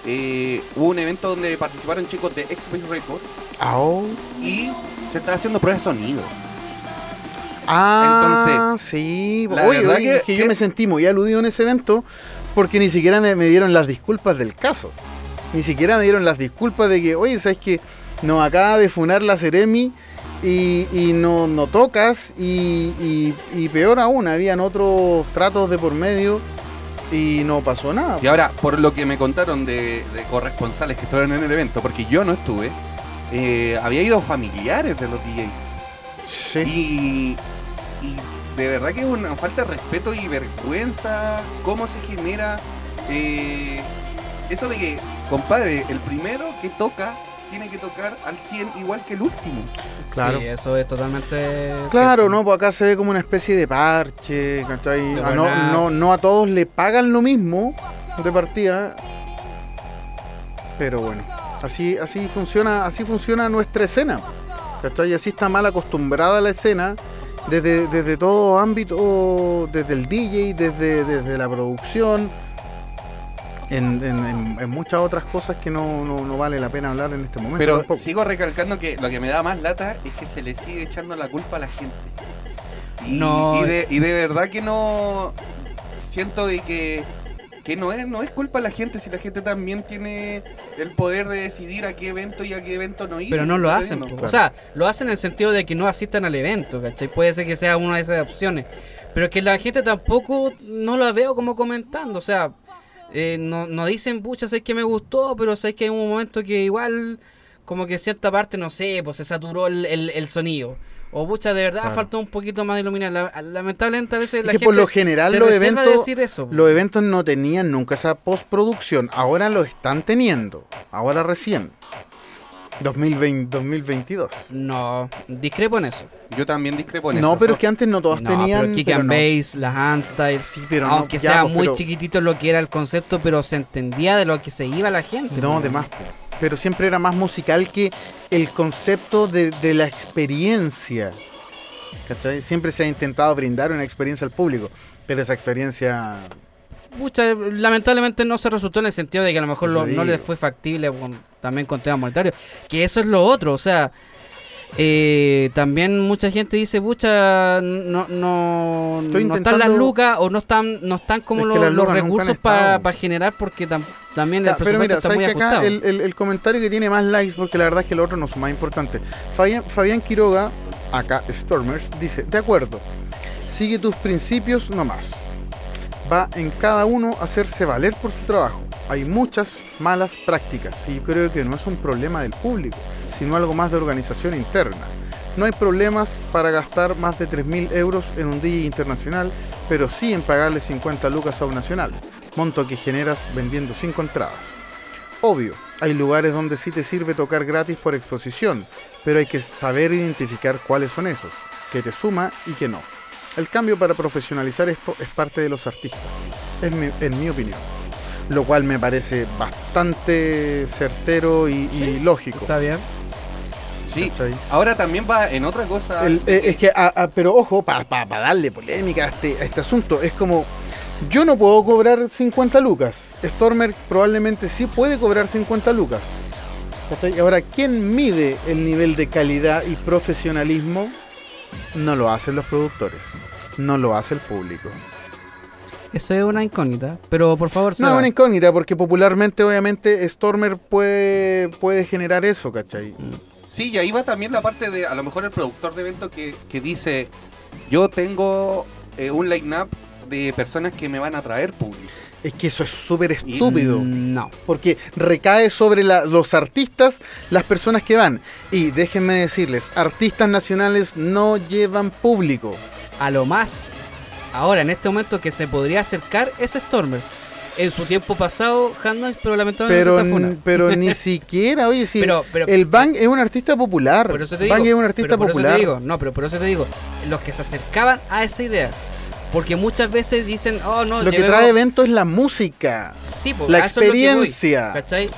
eh, hubo un evento donde participaron chicos de X-Base Record oh. y se estaba haciendo pruebas de sonido. Ah, sí. la Oye, verdad oye, que- yo me sentí muy aludido en ese evento porque ni siquiera me, me dieron las disculpas del caso. Ni siquiera me dieron las disculpas de que, oye, ¿sabes que Nos acaba de funar la Ceremi y, y no, no tocas y, y- y peor aún, habían otros tratos de por medio y no pasó nada. Y ahora, por lo que me contaron de, de corresponsales que estuvieron en el evento, porque yo no estuve, eh, había ido familiares de los DJs. Sí. Y, y de verdad que es una falta de respeto y vergüenza cómo se genera eh, eso de que, compadre, el primero que toca tiene que tocar al 100 igual que el último. Claro. Sí, eso es totalmente. Claro, cierto. no, pues acá se ve como una especie de parche, ¿cachai? De Ah, no, no, no a todos le pagan lo mismo de partida. Pero bueno, así, así funciona, así funciona nuestra escena. ¿Cachai? Así está mal acostumbrada la escena desde, desde todo ámbito, desde el DJ, desde, desde la producción, en, en- en- en muchas otras cosas que no, no- no vale la pena hablar en este momento. Pero tampoco. sigo recalcando que lo que me da más lata es que se le sigue echando la culpa a la gente. Y, No. y de, y de verdad que no siento de que, que no es no es culpa de la gente si la gente también tiene el poder de decidir a qué evento y a qué evento no ir. Pero no lo hacen. O sea, lo hacen en el sentido de que no asistan al evento, ¿cachai? Puede ser que sea una de esas opciones. Pero que la gente tampoco no la veo como comentando. O sea, eh, no, no dicen, pucha, sé que me gustó, pero sé que hay un momento que igual, como que cierta parte, no sé, pues se saturó el, el- el sonido. O pucha, de verdad Claro. faltó un poquito más de iluminar. La- lamentablemente a veces Es la que gente por lo general se los eventos, decir eso. los eventos no tenían nunca esa postproducción. Ahora lo están teniendo. Ahora recién. 2020, 2022. No, discrepo en eso. Yo también discrepo en No, eso. pero es que antes no todas No, tenían. pero kick pero and no. bass, las handstyle, Sí, pero no, aunque ya, sea pues, muy pero- chiquitito lo que era el concepto, pero se entendía de lo que se iba la gente. No, de más. Pero siempre era más musical que el concepto de, de la experiencia. ¿Cachai? Siempre se ha intentado brindar una experiencia al público. Pero esa experiencia. Pucha, lamentablemente no se resultó en el sentido de que a lo mejor lo- no les fue factible también con temas monetarios. Que eso es lo otro, o sea, eh, también mucha gente dice, pucha, no, no, Estoy no están las lucas o no están, no están como Es los, los recursos para generar porque tam- también Ya, el pero presupuesto mira, está muy ¿sabes que acá el, el- el comentario que tiene más likes, porque la verdad es que los otros no son más importantes. Fabián, Fabián Quiroga, acá Stormers, dice: De acuerdo, sigue tus principios nomás. Va en cada uno a hacerse valer por su trabajo. Hay muchas malas prácticas y yo creo que no es un problema del público, sino algo más de organización interna. No hay problemas para gastar más de 3.000 euros en un DJ internacional, pero sí en pagarle 50 lucas a un nacional, monto que generas vendiendo 5 entradas. Obvio, hay lugares donde sí te sirve tocar gratis por exposición, pero hay que saber identificar cuáles son esos, que te suma y que no. El cambio para profesionalizar esto es parte de los artistas, es mi- en mi opinión. Lo cual me parece bastante certero y, y lógico. Está bien. Sí. ¿cachai? Ahora también va en otra cosa. El- eh, es que, ah, ah, pero ojo, para darle polémica a este, a este asunto, es como, yo no puedo cobrar 50 lucas. Stormer probablemente sí puede cobrar 50 lucas. ¿cachai? Ahora, ¿quién mide el nivel de calidad y profesionalismo? No lo hacen los productores, no lo hace el público. Eso es una incógnita, pero por favor, No Seba, es una incógnita, porque popularmente, obviamente, Stormer puede, puede generar eso, ¿cachai? Sí, y ahí va también la parte de, a lo mejor el productor de evento que, que dice, yo tengo eh, un line-up de personas que me van a traer público. Es que eso es súper estúpido. No. porque recae sobre la- los artistas las personas que van. Y déjenme decirles, artistas nacionales no llevan público. A lo más, ahora en este momento que se podría acercar es Stormers. En su tiempo pasado, Handmaids, pero lamentablemente Pero, está funa. pero ni [LAUGHS] siquiera, oye, si Pero- pero- el Bang es un artista popular. Por eso te digo. Bang es un artista eso te popular. digo, no, pero por eso te digo, los que se acercaban a esa idea. Porque muchas veces dicen, oh no, Lo que trae evento es la música. Sí, po, la voy, experiencia. ¿cachai?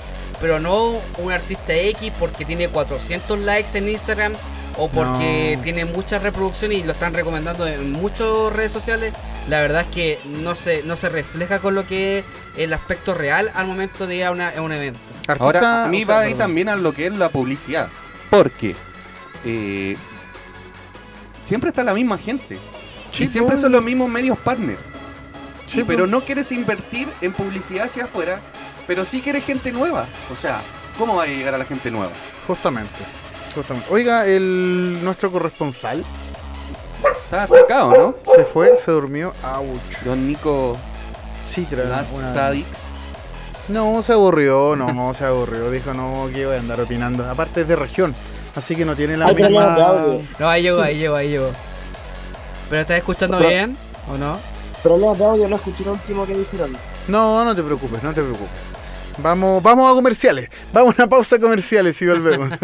Pero no un artista X porque tiene 400 likes en Instagram o porque No. tiene muchas reproducciones y lo están recomendando en muchas redes sociales. La verdad es que no se, no se refleja con lo que es el aspecto real al momento de ir a, una- a un evento. Ahora, a mí va ahí también a lo que es la publicidad. Porque eh, siempre está la misma gente. Y siempre son los mismos medios partners. Sí, Y- pero no quieres invertir en publicidad hacia afuera, pero sí quieres gente nueva. O sea, ¿cómo va a llegar a la gente nueva? Justamente. Justamente. Oiga, el nuestro corresponsal Está atacado, ¿no? se fue, se durmió. Ouch. Don Nico Sí, tra- Las Sadik. No, se aburrió, no, se aburrió. Dijo, no, que voy a andar opinando. Aparte es de región, así que no tiene la de misma... audio. No, ahí llegó, ahí llegó, ahí llegó. ¿Pero estás escuchando Pero- bien o no? Problemas de audio, no escuché lo último que dijeron. No, no te preocupes, no te preocupes. Vamos, vamos a comerciales. Vamos a una pausa comerciales y volvemos. [LAUGHS]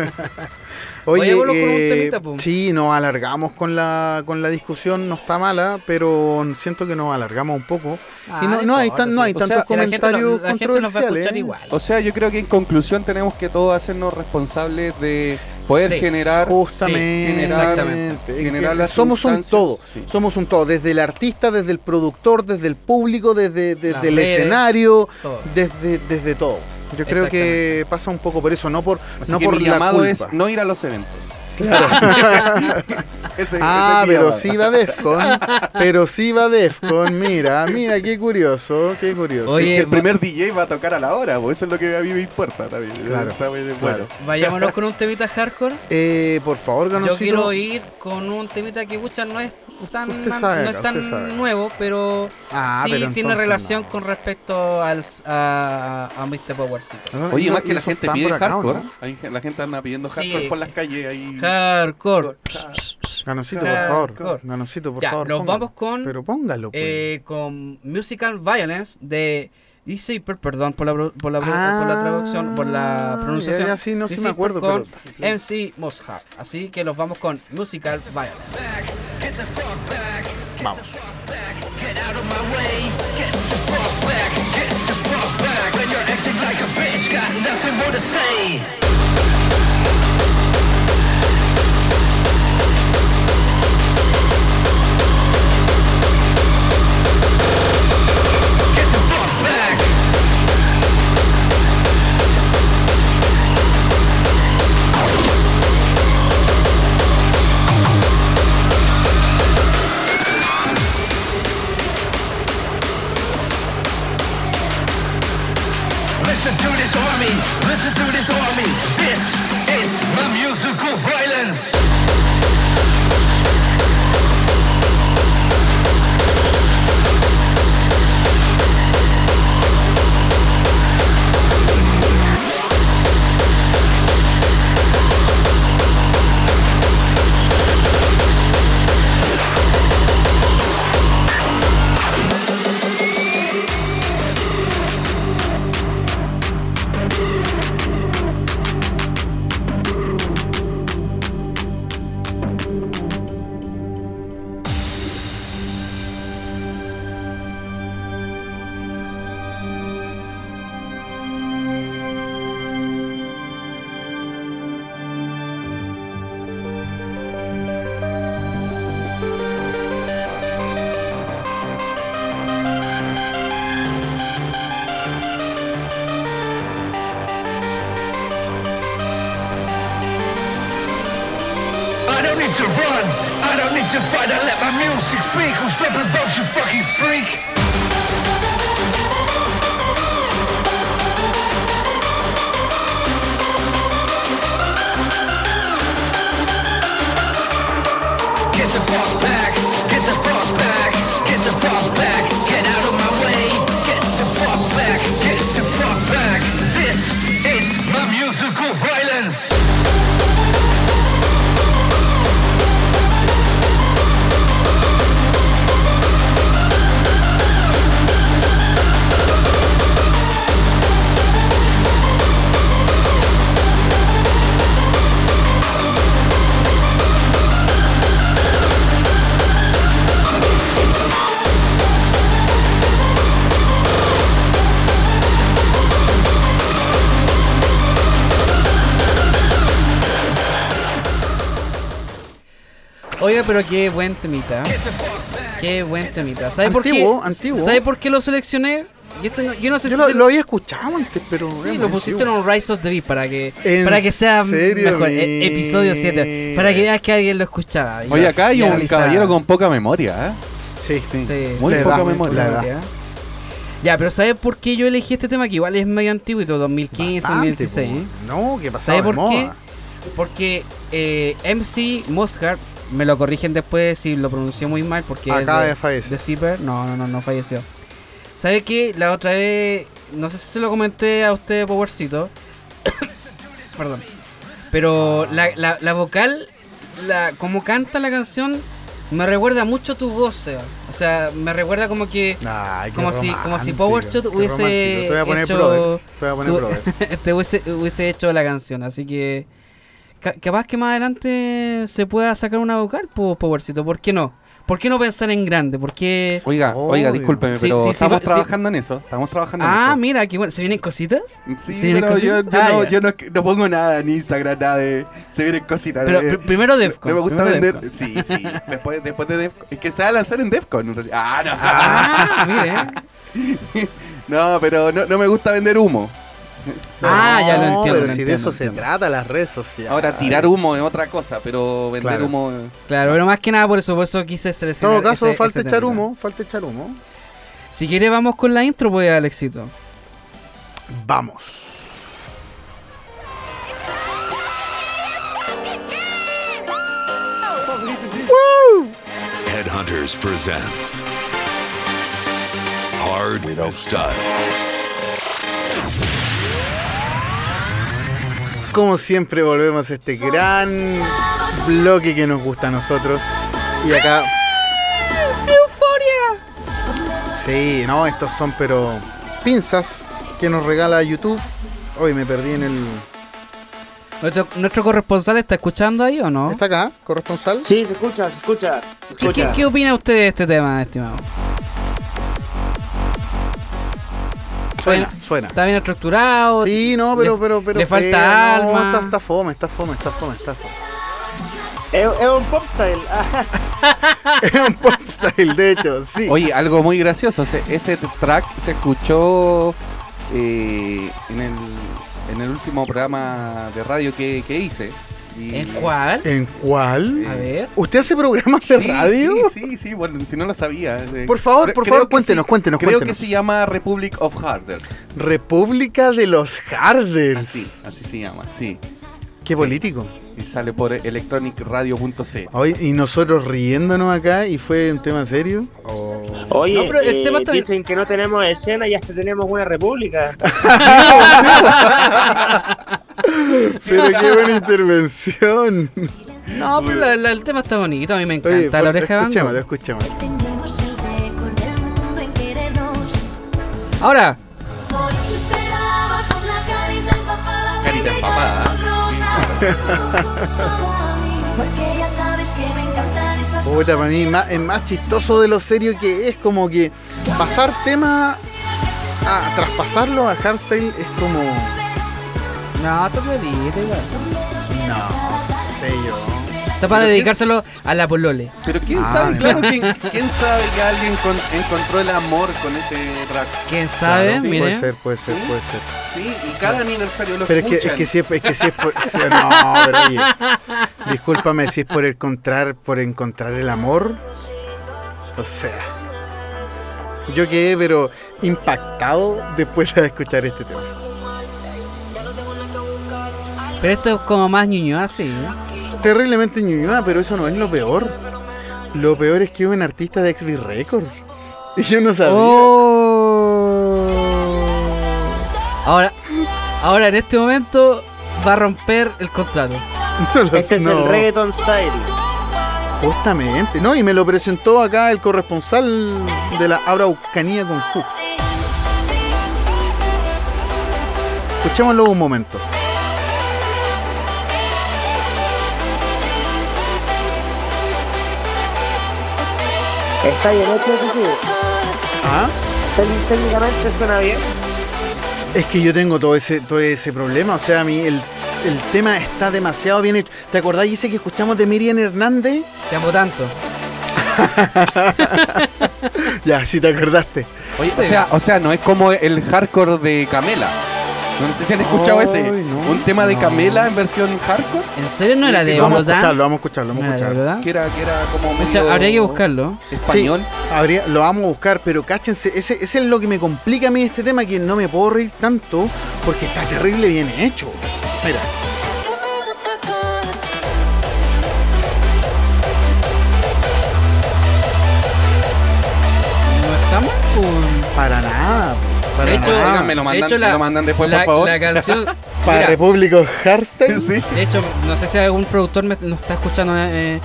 Oye, Vayámonos con un eh, temita, sí, nos alargamos con la, con la discusión, no está mala, pero siento que nos alargamos un poco. Ah, y no, no hay, tan, no hay tantos comentarios controversiales. ¿eh? O sea, yo creo que en conclusión tenemos que todos hacernos responsables de poder Sí. generar Justamente, Sí, exactamente. Es Generar las somos un todo, sí. somos un todo, desde el artista, desde el productor, desde el público, desde, desde el redes, escenario, todo. desde, desde todo. Yo creo que pasa un poco por eso, no por, Así no que por mi la llamado culpa. es no ir a los eventos. [LAUGHS] [LAUGHS] Ese- Ah, ese es pero sí va Defcon, pero sí va Defcon, mira, mira, qué curioso, qué curioso. Oye, que el primer DJ va a tocar a la hora, pues eso es lo que a mí me importa también. Claro, Está bien, claro. bueno. Vayámonos con un [LAUGHS] temita hardcore. Eh, por favor, Yo quiero ir con un temita que pucha no es tan, sabe no es tan nuevo, pero Ah, sí pero tiene relación no. con respecto al, a, a Mr. Powercito. Oye, ¿y más que la gente pide acá, ¿o hardcore. no? La gente anda pidiendo Sí. hardcore por las calles ahí. Hardcore. Ganosito, por favor. Ganosito, por Ya, favor. nos póngalo. vamos con, Pero póngalo, pues. eh, con Musical Violence de Zipper, perdón por la, por la, pro- por la Ah, traducción, por la pronunciación. ya, sí, no, sí me acuerdo, Con pero- MC Mosshart. Así que los vamos con Musical Violence. Vamos. Listen to this army, listen to this army. This is my musical violence. Pero qué buen temita. Qué buen temita. ¿Sabe por qué? Antiguo, antiguo. ¿Sabe por qué lo seleccioné? Y esto no- yo no sé Yo si lo, se- lo había escuchado antes, pero. Sí, lo pusiste en un Rise of the Beast para que, ¿En para que sea serio? mejor. E- episodio 7. Para que veas que alguien lo escuchaba. Oye, acá hay un caballero con poca memoria, ¿eh? Sí, Sí. Sí, Muy poca da, memoria. Ya. Pero ¿sabes por qué yo elegí este tema? Que igual es medio antiguo y todo, 2015, Bastante, 2016. po. ¿eh? No, que pasaba ¿Sabe de por qué? Porque eh, MC Mosshart, me lo corrigen después si lo pronuncié muy mal, porque Acaba de, de fallecer. de Zipper. No, no, no, no falleció. ¿Sabe qué? La otra vez, no sé si se lo comenté a usted, Powercito. [COUGHS] Perdón. Pero la, la, la vocal, la, como canta la canción, me recuerda mucho tu voz, Seba. O sea, me recuerda como que Ay, como si- como si Powershot hubiese. Te voy a poner hecho- brothers. Te voy a poner tú- brothers. [LAUGHS] te hubiese, hubiese hecho la canción. Así que capaz que más adelante se pueda sacar una vocal, po, Powercito. ¿Por qué no? ¿Por qué no pensar en grande? ¿Por qué...? Oiga, oiga, discúlpeme, Sí, pero sí, sí, estamos sí. trabajando en eso. Estamos trabajando en Ah, eso. mira, qué bueno. ¿Se vienen cositas? Sí, ¿Se vienen pero yo, cositas? yo Ah, no, yo no, no pongo nada en Instagram, nada de. Se vienen cositas. Pero eh, pr- primero Defcon. No me gusta vender. Defcon. Sí, sí. Después, después de Defcon. Es que se va a lanzar en Defcon. en realidad. Ah, no. Ah, mire. [LAUGHS] No, pero no, no me gusta vender humo. [LAUGHS] Ah, ya lo entiendo. Pero lo si de eso se trata las redes sociales. Ahora, tirar humo es otra cosa, pero vender Claro. humo. eh, Claro, pero más que nada por eso, por eso quise En seleccionar. todo caso, ese- falta ese echar humo, falta echar humo. Si quiere, vamos con la intro, pues, Alexito. Vamos. Headhunters presents Hard Style. Como siempre, volvemos a este gran bloque que nos gusta a nosotros. Y acá. ¡Euforia! Sí, no, estos son pero pinzas que nos regala YouTube. Hoy me perdí en el. ¿Nuestro, nuestro corresponsal está escuchando ahí o no? ¿Está acá, corresponsal? Sí, se escucha, se escucha. se ¿Qué, qué, escucha. qué opina usted de este tema, estimado? Suena, suena. ¿Está bien estructurado? Sí, no, pero, Le- pero, pero. le falta no, alma. está, está fome, está fome, está fome, está fome. Es, es un pop style. [LAUGHS] Es un pop style, de hecho, sí. Oye, algo muy gracioso. Este track se escuchó eh, en, el, en el último programa de radio que, que hice. ¿En cuál? ¿En cuál? A ver. ¿Usted hace programas de Sí, radio? Sí, sí, sí, bueno, si no lo sabía. eh, Por favor, por favor, cuéntenos, sí- cuéntenos, Creo cuéntenos. que se llama Republic of Harders. República de los Harders. Así, así se llama, sí. Qué Sí. político. Y sale por electronicradio.c. Hoy, y nosotros riéndonos acá y fue un tema serio. Oye, No, pero el eh, tema está- dicen que no tenemos escena y hasta tenemos una república. [LAUGHS] Pero qué buena intervención. No, pero la- la- el tema está bonito. A mí me encanta Oye, la oreja escuchémoslo, escuchémoslo. Ahora, carita empapada. [LAUGHS] Puta, para mí más, es más chistoso de lo serio que es como que pasar tema a traspasarlo a hardstyle es como no, me dices, igual. no sé yo. Está para Pero dedicárselo a la polole. Pero quién Ah, sabe, claro, ¿quién, quién sabe que alguien con- encontró el amor con este track. ¿Quién sabe? Claro, sí, Mire. puede ser, puede ser, puede ser. Sí, y cada aniversario lo Pero es que, es escuchan. que si es, es que si es por, si- no, pero oye, discúlpame si es por encontrar, por encontrar el amor. O sea, yo quedé pero impactado después de escuchar este tema. Pero esto es como más ñoño así. ¿eh? Terriblemente ñuñoa, pero eso no es lo peor. Lo peor es que es un artista de XB Records. [LAUGHS] Y yo no sabía. Oh. Ahora, ahora en este momento va a romper el contrato. [LAUGHS] No lo Este sé, es no. el reggaeton style. Justamente. No, y me lo presentó acá el corresponsal de la Araucanía con Q. Escuchémoslo un momento. Está bien hecho, sí, sí. ¿Ah? Técnicamente suena bien. Es que yo tengo todo ese, todo ese problema. O sea, a mí el, el tema está demasiado bien hecho. ¿Te acordás, ese que escuchamos de Miriam Hernández? Te amo tanto. [LAUGHS] Ya, si te acordaste. Oye, o, sea, o sea, no es como el hardcore de Camela. No sé si han escuchado Ay, ese. no. Un tema de No. Camela en versión hardcore. ¿En serio no era de Vamos a escucharlo, vamos a escucharlo, vamos ¿No a escucharlo. Que era, que era como habría que buscarlo. Español. Sí, habría, lo vamos a buscar, pero cáchense, ese, ese es lo que me complica a mí este tema, que no me puedo reír tanto, porque está terrible bien hecho. Mira, No mal. pues. para nada. Para De hecho, me lo mandan- de hecho, me lo mandan después, por la- favor. La canción. [LAUGHS] para Mira, República Hardstyle. [LAUGHS] Sí. De hecho, no sé si algún productor me, nos está escuchando eh,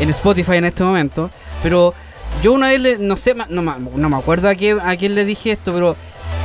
en Spotify en este momento, pero yo una vez, le- no sé, no, no me acuerdo a, qué, a quién le dije esto, pero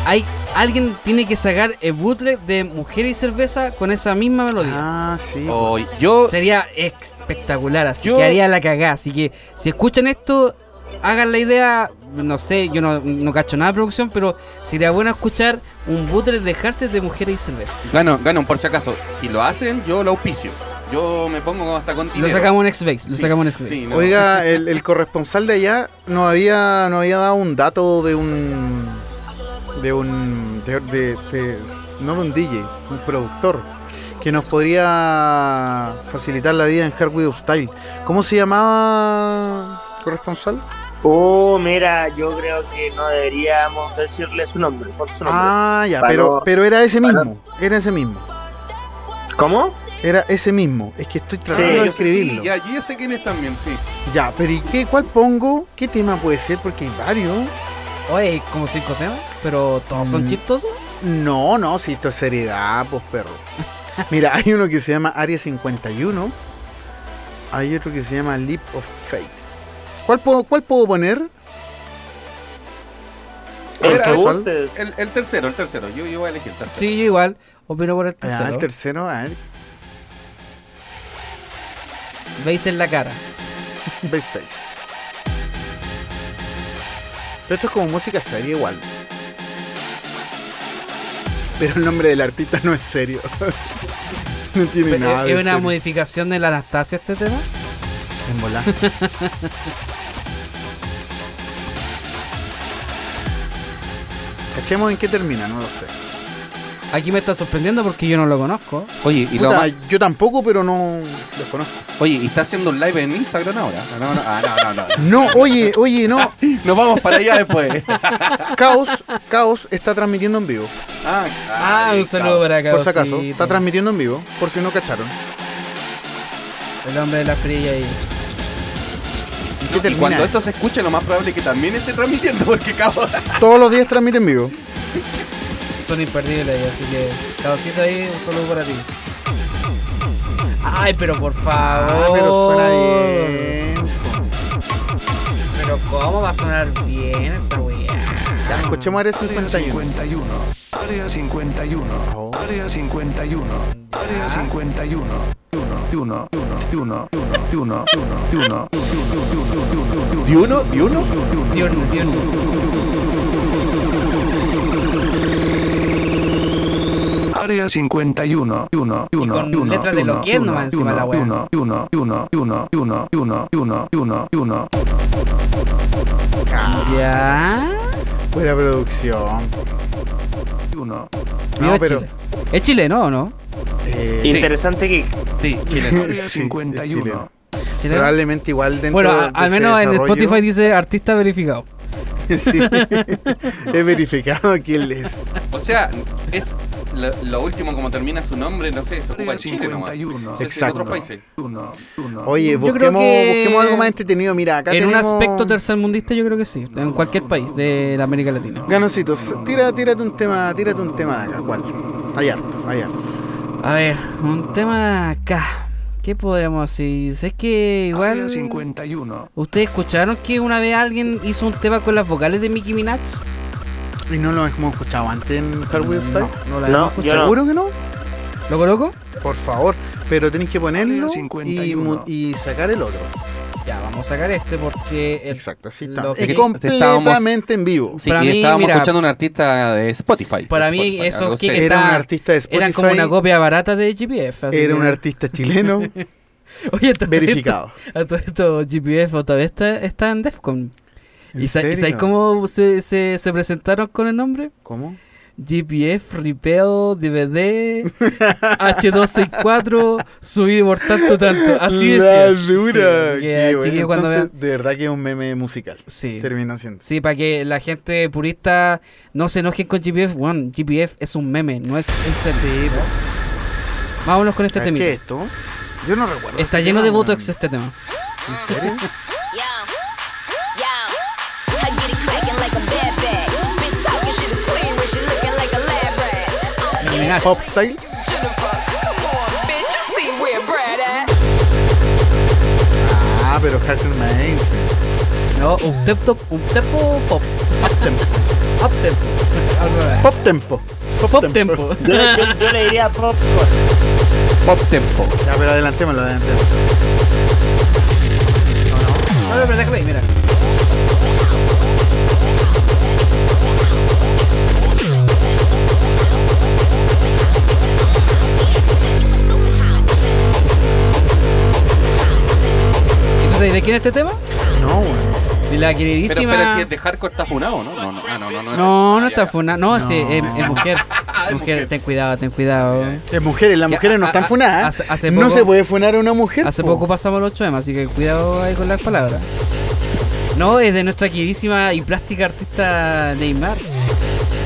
hay alguien tiene que sacar el bootleg de Mujer y Cerveza con esa misma melodía. Ah, sí. Oh, yo, Sería espectacular, así Yo- que haría la cagada. Así que si escuchan esto, hagan la idea. No sé, yo no, no cacho nada de producción, pero sería bueno escuchar un bootleg de Hearts de Mujer y Cerveza. gano, gano, por si acaso. Si lo hacen, yo lo auspicio. Yo me pongo hasta con Lo dinero. sacamos en Xbase, lo Sí, sacamos en Xbase. sí, no. Oiga, el, el corresponsal de allá nos había, nos había dado un dato de un. de un. de, de- de- no de un DJ, un productor. Que nos podría facilitar la vida en Hard With Style. ¿Cómo se llamaba corresponsal? Oh, mira, yo creo que no deberíamos decirle su nombre, por su nombre. Ah, ya, Para pero, no- pero era ese para- mismo. Era ese mismo. ¿Cómo? Era ese mismo. Es que estoy tratando Sí, de sé, sí, escribirlo. ya, yo ya sé quién es también, sí. Ya, pero ¿y qué? ¿Cuál pongo? ¿Qué tema puede ser? Porque hay varios. Oye, hay como cinco temas, pero todos son Mm. chistosos. No, no, si esto es seriedad, pues perro. [LAUGHS] Mira, hay uno que se llama Área 51. Hay otro que se llama Leap of Fate. ¿Cuál puedo, cuál puedo poner? El que tercero, el tercero. Yo, yo voy a elegir el tercero. Sí, yo igual. Opino por el Ah, tercero. el tercero, a ver. Veis en la cara. Base Face. Pero esto es como música seria igual. Pero el nombre del artista no es serio. [LAUGHS] no tiene Pero, nada de ¿Es una serio. modificación de la Anastasia este tema? En volá. [LAUGHS] Cachemos en qué termina, no lo sé. Aquí me está sorprendiendo porque yo no lo conozco. Oye, y lo Puta, más- yo tampoco, pero no los conozco. oye, ¿y está haciendo un live en Instagram ahora? No, no, ah, no, no, no. [LAUGHS] No, oye, oye, no. [LAUGHS] Nos vamos para allá después. [LAUGHS] Caos, Caos está transmitiendo en vivo. Ah, Ah, un saludo para acá. Por si acaso, está transmitiendo en vivo, por si no cacharon. El hombre de la fría cuando esto se escuche, lo más probable es que también esté transmitiendo, porque cabo. Todos los días transmite en vivo. Son imperdibles ahí, así que. Cabocito ahí, un saludo para ti. Ay, pero por favor. Ah, pero suena bien. Pero ¿cómo va a sonar bien esa weá? Ya, escuchemos Área 51. 51. Área 51. Oh. Área 51. Área 51. 1, 1, 1, 1, 1, 1, 1, 1, ¿Y uno? ¿Y uno? Dios, Dios. Área 51. 1, 1, con 1, letras de lo que nomás encima la wea. 1, 1, 1, 1, 1, 1, 1, 1, 1. Ya. Buena producción. 1. Viva No, pero. Chile. ¿Es chileno o no? eh, Interesante que Sí, chileno. Área [LAUGHS] Sí, es 51. chileno. ¿Chileno? Probablemente igual dentro Bueno, de al menos en desarrollo- Spotify dice artista verificado. [LAUGHS] sí. [LAUGHS] He verificado quién es. O sea, es lo, lo último como termina su nombre, no sé, se ocupa Chile nomás. 51. No sé si en Exacto. otros países. 1, 1. Oye, busquemos, que busquemos algo más entretenido. Mira, acá en un aspecto tercermundista yo creo que sí. En cualquier país de la América Latina. Ganoncitos, tira, tírate un tema, tírate un tema de acá. ¿Cuál? Hay harto, hay harto. A ver, un tema acá. ¿Qué podríamos decir? Es que igual... 51. ¿Ustedes escucharon que una vez alguien hizo un tema con las vocales de Nicki Minaj? ¿Y no lo hemos escuchado antes en Hardware Style? No la No, hemos escuchado. yo no. ¿Seguro que no? ¿Lo coloco? Por favor. Pero tenéis que ponerlo y, 51. mu- y sacar el otro. Ya, vamos a sacar este porque... el- Exacto, así lo está. Es te completamente en vivo. Sí, Para y mí, estábamos mira, escuchando a un artista de Spotify. Para de mí, Spotify, eso que-. Era está- un artista de Spotify. Eran como una copia barata de GPF. así Era que- un artista chileno [LAUGHS] Oye, verificado. Esto, a todo esto, GPF [LAUGHS] otra vez está, está en Defcon. ¿En ¿Y sabéis cómo se, se, se presentaron con el nombre? ¿Cómo? GPF, Ripeo, DVD, H264, subido por tanto, tanto. Así es. La dura. Sí, Qué que, bueno. chiquillos, cuando Entonces, vean- de verdad que es un meme musical. Sí. Termina siendo. Sí, para que la gente purista no se enojen con GPF. Bueno, GPF es un meme, no es en serio. Vámonos con este ¿Sabes tema. ¿Qué es esto? Yo no recuerdo. Está este lleno de botox este tema. ¿En serio? [LAUGHS] Minaj. Pop style. Ah, pero Cartoon Man. No, un tempo, un tempo pop. Pop tempo. Up tempo. Pop tempo. Pop tempo. yo, yo- yo le diría pop Pop tempo. Ya, pero adelantémoslo, adelantémoslo. No, no, pero déjame ahí, mira. ¿De quién es este tema? No. De la Pero, queridísima. pero si es de hardcore está funado, ¿no? No, no, ah, no, no, no. No, Ah, ya, está ya. funa. No, sí, es, es mujer. [LAUGHS] Es mujer, mujer. ten cuidado, ten cuidado. Las mujeres, las Que mujeres no a- están a- funadas. hace- hace no poco- se puede funar a una mujer. Hace po. poco pasamos los 8 así que cuidado ahí con las palabras. No, es de nuestra queridísima y plástica artista Neymar.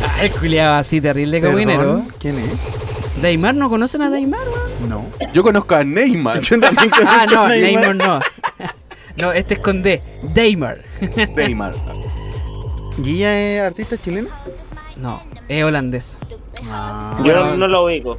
Ah, el culiado así terrible como Perdón, dinero. ¿Quién es? Neymar, ¿no conocen a Neymar, weón? No. Yo conozco a Neymar. [LAUGHS] Yo también [LAUGHS] conozco Ah, no, a Neymar no. No, este es con D. Neymar. Neymar. ¿Y ella es artista chilena? No, es holandés. Ah. Yo no, no lo ubico.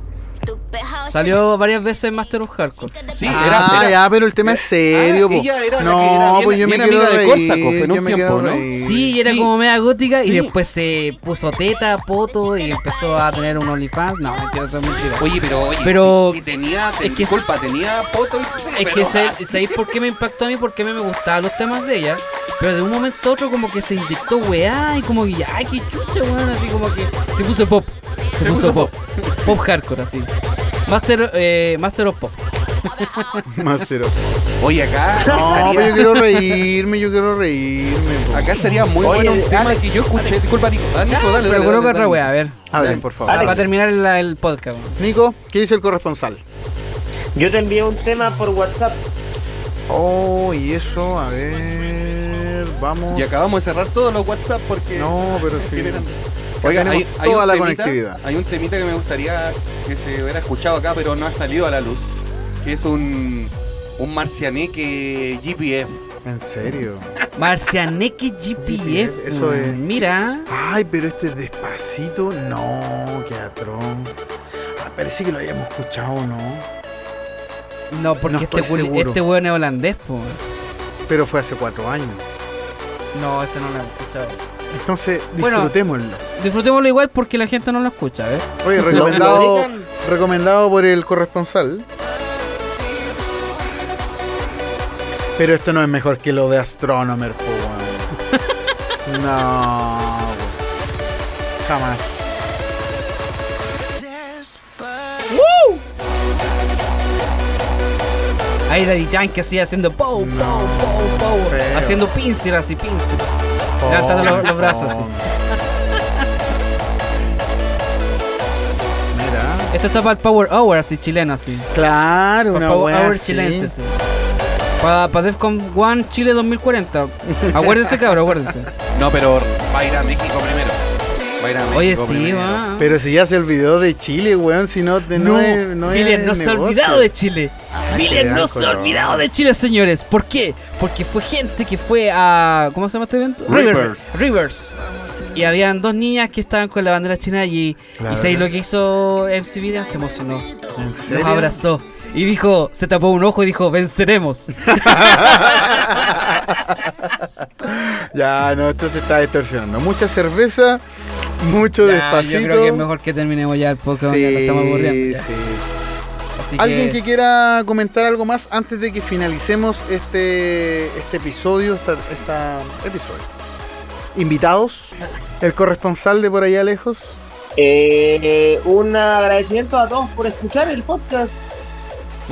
Salió varias veces en Master of Hardcore. Sí, ah, era, era- ya, pero el tema es serio, Ah, po. ella era la no, que era bien- pues yo me amiga de fue en un me tiempo, ¿no? Sí, y era Sí. como media gótica y después se puso teta, poto y empezó a tener un OnlyFans. No, mentira, eso es mentira. Oye, pero oye, Pero- si, si tenía, te- es que- disculpa, tenía poto y Es pero- que ¿sabéis por qué me impactó a mí? Porque a mí me gustaban los temas de ella. Pero de un momento a otro como que se inyectó weá y como que ya, ay, qué chucha, weón. Así como que se puso pop. Se, puso pop. Pop hardcore, así. Master, eh, Master of Pop. Más cero. Oye, acá No, estaría- pero yo quiero reírme, yo quiero reírme. po. acá sería muy Oye, bueno un tema Alex, que yo escuché. Disculpa, Nico. Ah, Nico, dale, Pero dale, dale, otra dale. weá, a ver. Hablen, por favor. Para, Alex. para terminar el, el podcast. Nico, ¿qué dice el corresponsal? Yo te envié un tema por WhatsApp. Oh, y eso, a ver, vamos. Y acabamos de cerrar todos los WhatsApp porque. No, pero sí. [LAUGHS] Acá Oiga, tenemos hay, hay toda un la temita, conectividad. Hay un temita que me gustaría que se hubiera escuchado acá, pero no ha salido a la luz. Que es un, un marcianeque GPF. ¿En serio? Marcianeque GPF. Eso es. Mira. Ay, pero este es despacito. No, qué atrón. Ah, parece que lo hayamos escuchado, ¿no? No, porque No este, este weón es holandés, po. Pero fue hace cuatro años. No, este no lo he escuchado. Entonces, Bueno. disfrutémoslo. Disfrutémoslo igual porque la gente no lo escucha, ¿ves? Oye, recomendado, recomendado por el corresponsal. Pero esto no es mejor que lo de Astronomer, po. No. Jamás. Ahí Daddy Yankee así haciendo pow, pow, pow, pow. Haciendo pincel así, pincel. Levantando los, los brazos así. [LAUGHS] Mira. Esto está para el Power Hour así, chileno así. Claro, Para una el Power Hour así. chilense, sí. Para pa Defcon 1 Chile 2040. [LAUGHS] Acuérdense, cabrón, acuérdense. No, pero va a ir a México primero. Va a ir a México Oye, sí, va. Pero si ya se olvidó de Chile, weón, si no, de- no, No, es, no es Miller no se ha olvidado de Chile. Miller qué no se ha olvidado de Chile, señores. ¿Por qué? Porque fue gente que fue a. ¿Cómo se llama este evento? Rivers. Rivers. Y habían dos niñas que estaban con la bandera china y, Claro. y ¿sabéis lo que hizo MC Vivian? Se emocionó. ¿En Los abrazó. Y dijo, se tapó un ojo y dijo, venceremos. [LAUGHS] Ya, no, esto se está distorsionando. Mucha cerveza, mucho Ya, despacito. Yo creo que es mejor que terminemos ya el podcast, ya nos estamos aburriendo. ya. sí. Así ¿Alguien que quiera comentar algo más antes de que finalicemos este, este episodio, esta, esta episodio? ¿Invitados? ¿El corresponsal de por allá lejos? Eh, un agradecimiento a todos por escuchar el podcast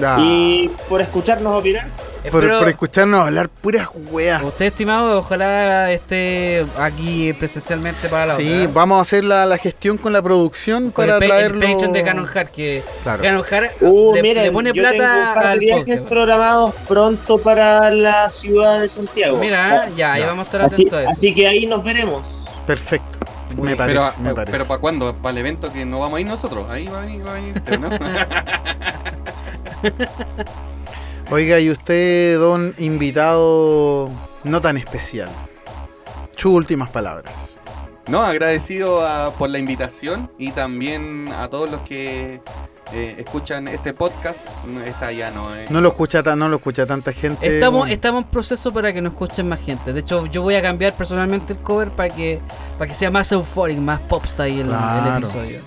Ah, y por escucharnos opinar. Por, Espero- por escucharnos hablar puras weas. Usted, estimado, ojalá esté aquí presencialmente para la Sí, otra. ¿eh? vamos a hacer la, la gestión con la producción Con para el, pa- el traerlo. Patreon de Canon Hard, que Claro. Canon Hard Uh, le, miren, le pone yo tengo un plata par de al viajes podcast. programados pronto para la ciudad de Santiago. Mira, ya, ahí vamos a estar así, atentos a eso. así que ahí nos veremos. Perfecto. Me parece, Pero, me parece. pero ¿para cuándo? ¿Para el evento que no vamos a ir nosotros? Ahí va a venir, va a [LAUGHS] ¿no? [LAUGHS] Oiga, y usted, don invitado no tan especial. Sus últimas palabras. No, agradecido a- por la invitación y también a todos los que eh, escuchan este podcast. No, Esta ya no. No lo escucha tan, no lo escucha tanta gente. Estamos, estamos en proceso para que nos escuchen más gente. De hecho, yo voy a cambiar personalmente el cover para que, para que sea más euphoric, más pop style el, el episodio.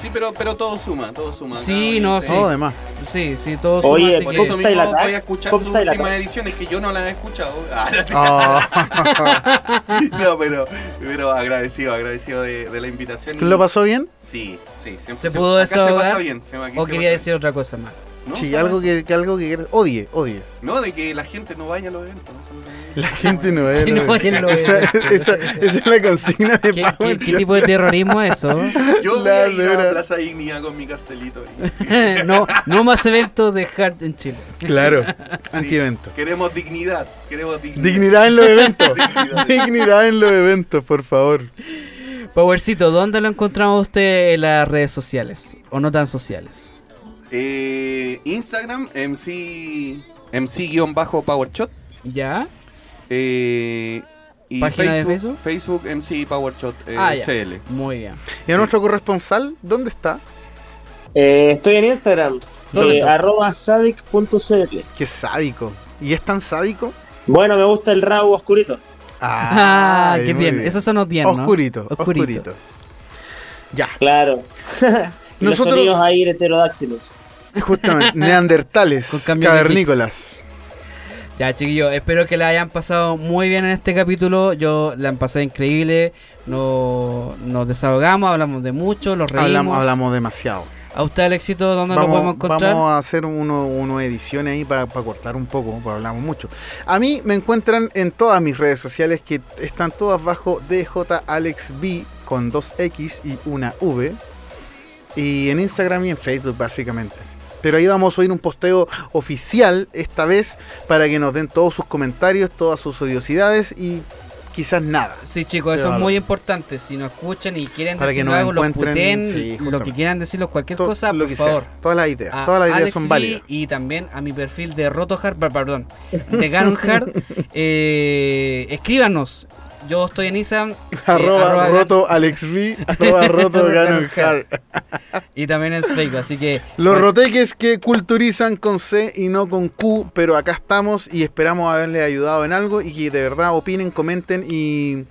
Sí, pero, pero todo suma, todo suma. Sí, no, sí. Todo demás. Sí, sí, todo Oye, suma, así Por que- eso mismo Attack, voy a escuchar sus últimas ediciones que yo no las he escuchado. [LAUGHS] Ah, no, sí. Ah. [LAUGHS] No, pero, pero agradecido, agradecido de, de la invitación. ¿Lo pasó bien? Sí, sí. siempre- ¿Se siempre- pudo acá se pasa bien. se- aquí ¿O se quería pasa decir otra cosa más? ¿No? sí, algo que, que algo que odie, odie. No, de que la gente no vaya a los eventos. no- La gente no [LAUGHS] no vayan los esa, eventos. esa, esa es la consigna de ¿Qué, Power. qué- qué tipo de terrorismo es eso? [LAUGHS] Yo voy La a ir a dura. Plaza Dignidad con mi cartelito. [LAUGHS] no, no más eventos de hard en Chile. Claro, Sí, anti-evento. Queremos dignidad. Queremos dignidad. Dignidad en los eventos. Dignidad. Dignidad en los eventos, por favor. Powercito, ¿dónde lo encontramos usted en las redes sociales? ¿O no tan sociales? Eh, Instagram, MC, MC-PowerShot. ¿Ya? Eh, y ¿Página de Facebook, Facebook MC PowerShot eh, Ah, ya. CL. Muy bien. ¿Y a nuestro corresponsal? ¿Dónde está? Eh, estoy en Instagram, ¿Dónde eh, está? arroba sadic.cl. Qué sádico. ¿Y es tan sádico? Bueno, me gusta el rabo oscurito. Ah, Ay, [LAUGHS] qué muy bien. Esos son los tiernos. Oscurito, Oscurito. oscurito. Ya, Claro. [LAUGHS] Y los Nosotros- sonidos ahí de pterodáctilos. [LAUGHS] justamente. Neandertales, cavernícolas. Ya, chiquillos, espero que la hayan pasado muy bien en este capítulo. Yo la han pasado increíble. No, nos desahogamos, hablamos de mucho, los reímos. Hablamos, hablamos demasiado. A usted, el éxito, ¿dónde lo podemos Vamos, encontrar? vamos a hacer uno, uno ediciones ahí para cortar un poco, porque hablamos mucho. A mí me encuentran en todas mis redes sociales que están todas bajo DJAlexB con dos X y una V. Y en Instagram y en Facebook básicamente. Pero ahí vamos a oír un posteo oficial esta vez para que nos den todos sus comentarios, todas sus odiosidades y quizás nada. Sí, chicos, eso es muy importante. Si nos escuchan y quieren Para que decir nos algo, puteen, sí, lo que quieran decirlos, cualquier To- cosa, lo por que favor. sea. Todas las ideas. a Todas las ideas Alex son válidas. Y también a mi perfil de Rotohard, per- perdón, de Ganonhard. [LAUGHS] eh, escríbanos. Yo estoy en Instagram. [LAUGHS] eh, Arroba, arroba roto AlexB, arroba [LAUGHS] roto Ganon Hard. Y también en Facebook, así que. Los bueno, roteques que culturizan con C y no con Q, pero acá estamos y esperamos haberles ayudado en algo y que de verdad opinen, comenten y,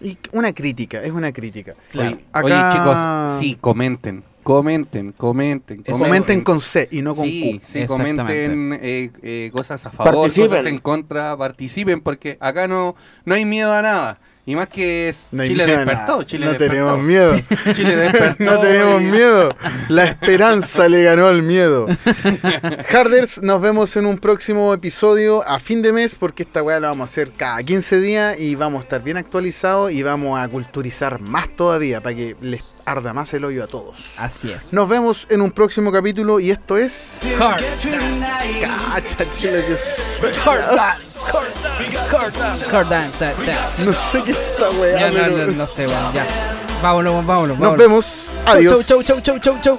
y una crítica, es una crítica. Claro. Oye, Acá- oye, chicos, sí, comenten, comenten, comenten. Eso. Comenten con C y no con Sí, Q. sí, comenten eh, eh, cosas a favor, Participen. cosas en contra, participen, porque acá no, no hay miedo a nada. Y más que es No Chile despertó. Chile no despertó. tenemos miedo. [LAUGHS] Chile despertó. no tenemos y- miedo. La esperanza le ganó al miedo. [LAUGHS] Harders, nos vemos en un próximo episodio a fin de mes porque esta weá la vamos a hacer cada 15 días y vamos a estar bien actualizados y vamos a culturizar más todavía para que les arda más el hoyo a todos. Así es. Nos vemos en un próximo capítulo y esto es... Hard. Cáchate lo que es- Hard dance, hard dance, hard dance, hard dance, ta, ta. No sé qué esta weá. Ya, no, pero- no, no sé, bueno, ya. Vámonos, vámonos, vámonos. Nos vemos. Adiós. Chau, chau, chau, chau, chau, chau.